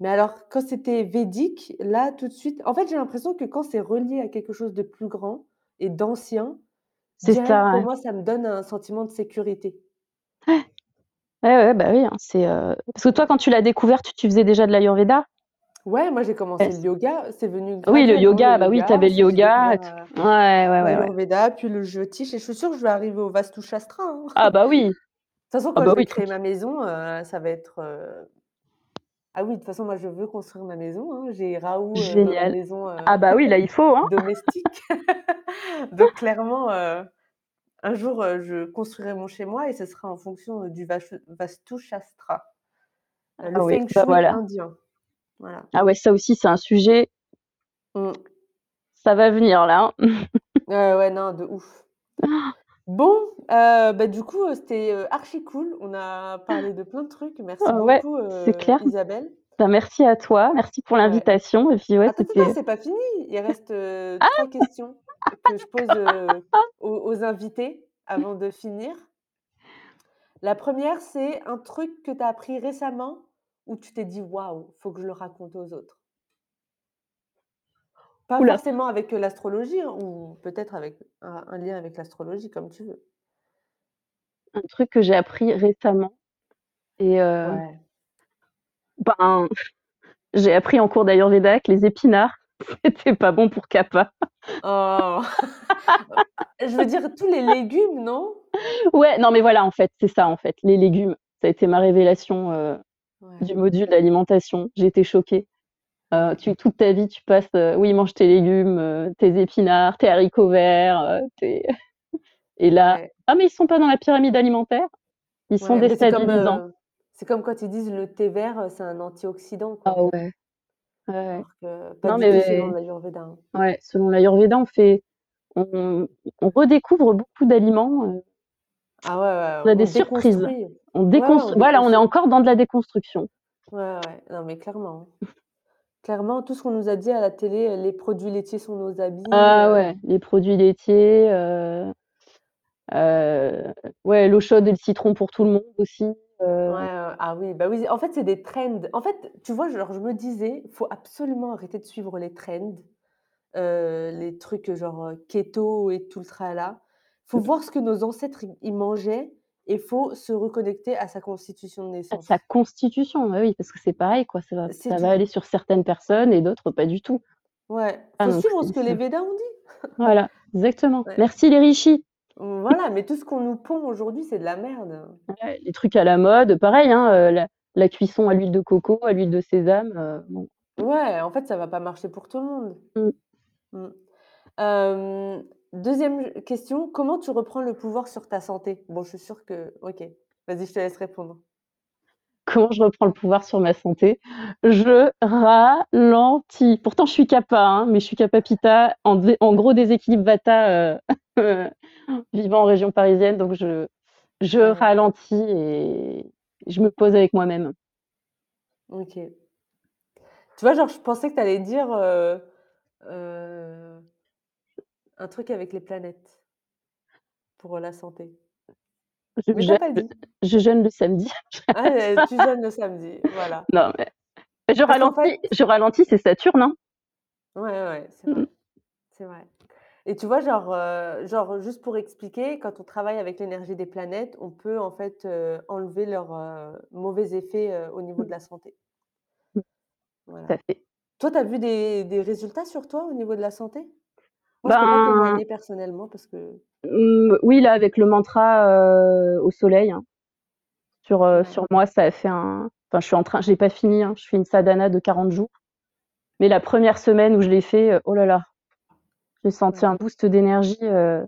Mais alors, quand c'était védique, là, tout de suite en fait, j'ai l'impression que quand c'est relié à quelque chose de plus grand et d'ancien, C'est direct, ça, pour ouais. moi, ça me donne un sentiment de sécurité. Ouais. Ouais, ouais, bah, oui, hein, c'est, heu parce que toi, quand tu l'as découvert, tu tu faisais déjà de l'ayurveda? Ouais, moi, j'ai commencé le yoga, c'est venu Oui, le yoga, bah, oui, tu yoga. avais le yoga heu, Ouais, ouais, ouais, ouais. l'ayurveda, puis le jyotish et je suis sûre que je vais arriver au vastu shastra, hein. Ah bah, oui. De toute façon, Ah quand bah, je vais oui, créer ma maison, heu, ça va être, heu ah oui, de toute façon, moi, je veux construire ma maison, hein. J'ai Raoult, dans ma maison, Ah bah, oui, là, il faut, hein. domestique. Donc clairement, un jour, je construirai mon chez moi et ce sera en fonction, du vastu shastra, heu, le Ah oui, feng bah, voilà. indien. Voilà. Ah ouais, ça aussi, c'est un sujet, Mmh. ça va venir là, hein. Ouais, ouais, non, de ouf. Bon, heu, bah, du coup, heu, c'était, heu, archi cool. On a parlé de plein de trucs. Merci Ah beaucoup, clair. Isabelle. Bah, merci à toi, merci pour Ouais. l'invitation et puis, ouais, Attends, c'était c'est pas fini. Il reste, ah! 3 questions que je pose, aux aux invités avant de finir. La première, c'est un truc que tu as appris récemment où tu t'es dit: «Waouh, faut que je le raconte aux autres». Pas forcément avec, l'astrologie, hein, ou peut-être avec un un lien avec l'astrologie, comme tu veux. un truc que j'ai appris récemment et Ouais. ben, j'ai appris en cours d'ayurveda que les épinards, c'était pas bon pour Kappa. Oh! Je veux dire tous les légumes, non? Ouais, non, mais voilà, en fait, c'est ça, en fait, les légumes. Ça a été ma révélation, Ouais. du module d'alimentation. Été choquée. Heu, tu toute ta vie, tu passes, heu, oui, mange tes légumes, heu, tes épinards, tes haricots verts, tes et là: Ouais. «Ah mais ils sont pas dans la pyramide alimentaire». Ils sont Ouais, mais c'est comme, déstabilisants. c'est comme quand ils disent le thé vert, c'est un antioxydant, Ah quoi. ouais, ouais, que Non tout selon mais l'Ayurveda, hein. ouais, selon l'Ayurveda, on fait on on redécouvre beaucoup d'aliments, Ah ouais, ouais, on a on des surprises. déconstruit. On Ouais, ouais, on déconstru voilà, on est déconstruit. encore dans de la déconstruction. Ouais, ouais, non mais clairement. Clairement, tout ce qu'on nous a dit à la télé, heu, les produits laitiers sont nos habits, Ah heu ouais, les produits laitiers, heu, ouais, l'eau chaude et le citron pour tout le monde aussi, Ouais, ah oui, bah oui, en fait, c'est des trends. En fait, tu vois, genre, je me disais: «Faut absolument arrêter de suivre les trends», les trucs, genre, keto et tout le tralala. Faut voir ce que nos ancêtres, ils mangeaient et faut se reconnecter à sa constitution de à sa naissance. constitution, bah oui, parce que c'est pareil quoi, ça va ça aller sur certaines personnes et d'autres pas du tout. Ouais, Ah faut suivre c'est ce que les Védas ont dit. voilà, exactement. Ouais. Merci les rishis. Voilà, mais tout ce qu'on nous pond aujourd'hui, c'est de la merde. Ouais, les trucs à la mode, pareil, hein, heu, la la cuisson à l'huile de coco, à l'huile de sésame, bon. Ouais, en fait, ça va pas marcher pour tout le monde. Mmh. Mmh. Hem, 2 question, comment tu reprends le pouvoir sur ta santé? Bon, je suis sûre que OK, vas-y, je te laisse répondre. Comment je reprends le pouvoir sur ma santé? Je ralentis. Pourtant je suis Kapha, hein, mais je suis Kapha Pitta en dé en gros déséquilibre Vata, heu, vivant en région parisienne, donc je je ralentis et je me pose avec moi-même. OK. Tu vois, genre, je pensais que tu allais dire, heu heu, un truc avec les planètes pour la santé, Je mais jeûne as pas dit. je jeûne le samedi. Ah, heu, tu jeûnes le samedi, voilà. Non, mais je Parce qu'en fait ralentis je ralentis, c'est Saturne, hein. ouais, ouais, c'est Mmh vrai, c'est vrai. Et tu vois, genre, heu, genre, juste pour expliquer, quand on travaille avec l'énergie des planètes, on peut en fait, heu, enlever leurs, mauvais effets, au niveau Mmh de la santé. mh, tout Voilà. à fait. Toi, tu as vu des des résultats sur toi au niveau de la santé? Moi, je peux pas Ben, témoigner personnellement parce que mmh, oui, là, avec le mantra, heu, au soleil, hein, sur, heu, ouais, sur moi, ça a fait un enfin, je suis en train j'ai pas fini, hein, je fais une sadhana de 40 jours, mais la 1re semaine où je l'ai fait, heu, oh là là, j'ai senti ouais, un boost d'énergie, heu,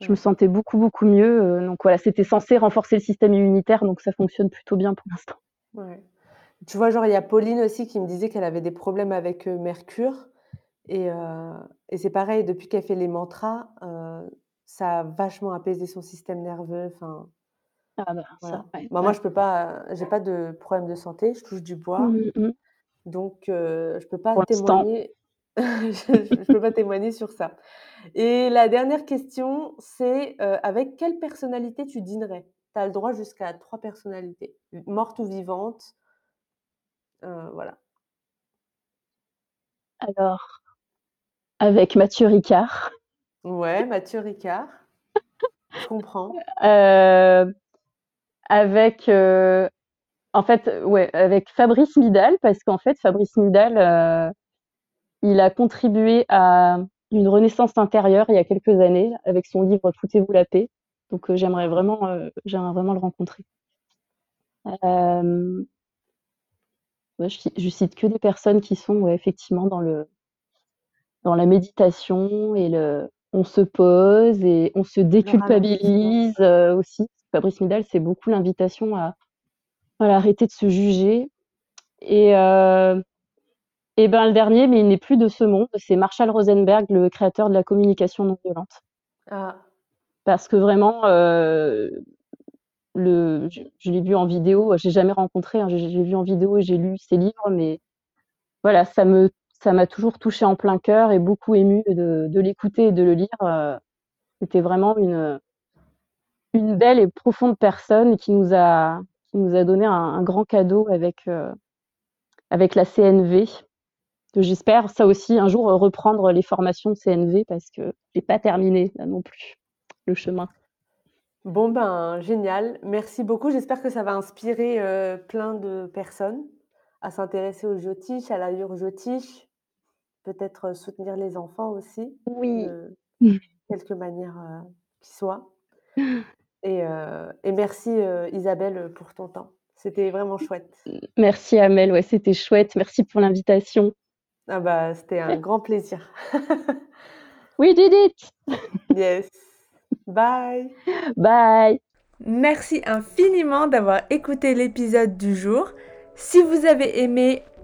je me ouais, sentais beaucoup, beaucoup mieux, heu, donc voilà, c'était censé renforcer le système immunitaire, donc ça fonctionne plutôt bien pour l'instant. ouais. Tu vois, genre, il y a Pauline aussi qui me disait qu'elle avait des problèmes avec, heu, Mercure et et c'est pareil, depuis qu'elle fait les mantras, ça a vachement apaisé son système nerveux, enfin Ah bah, ça, Voilà. ouais, Bah, moi, ouais. je peux pas, j'ai pas de problème de santé, je touche du bois, Mmh mh. donc je peux pas Pour l'instant. témoigner je je peux pas témoigner sur ça et la dernière question, c'est, avec quelle personnalité tu dînerais? Tu as le droit jusqu'à 3 personnalités, m mortes ou vivantes, heu, voilà. Alors, avec Matthieu Ricard, Ouais, Mathieu Ricard, je comprends. heu, avec, heu, en fait, ouais, avec Fabrice Midal parce qu'en fait, Fabrice Midal, heu, il a contribué à une renaissance intérieure il y a quelques années avec son livre «Foutez-vous la paix», donc j'aimerais vraiment, j'aimerais vraiment le rencontrer. Je je cite que des personnes qui sont, ouais, effectivement dans le dans la méditation et le on se pose et on se déculpabilise, heu, aussi. Fabrice Midal, c'est beaucoup l'invitation à voilà, arrêter de se juger et heu et ben, le dernier, mais il n'est plus de ce monde, c'est Marshall Rosenberg, le créateur de la communication non violente. Ah, Parce que vraiment, heu, le je je l'ai vu en vidéo, j'ai jamais rencontré, hein, l'ai vu en vidéo et j'ai lu ses livres, mais voilà, ça me ça m'a toujours touchée en plein cœur et beaucoup émue de l'écouter et de le lire, heu, c'était vraiment une, belle et profonde personne qui nous a qui nous a donné un grand cadeau avec, heu, avec la CNV. J'espère, ça aussi, un jour, reprendre les formations de CNV parce que j'ai pas terminé là non plus, le chemin. bon, ben, génial, merci beaucoup. J'espère que ça va inspirer, heu, plein de personnes à s'intéresser au Jyotish, à l'Ayur Jyotish. Peut-être, heu, soutenir les enfants aussi, Oui. de quelque manière, heu, qui soit et heu et merci, heu, Isabelle, pour ton temps. C'était vraiment chouette. Merci Amel, ouais, c'était chouette. Merci pour l'invitation. Ah bah, c'était un grand plaisir. We did it! Yes. Bye. Bye. Merci infiniment d'avoir écouté l'épisode du jour. Si vous avez aimé,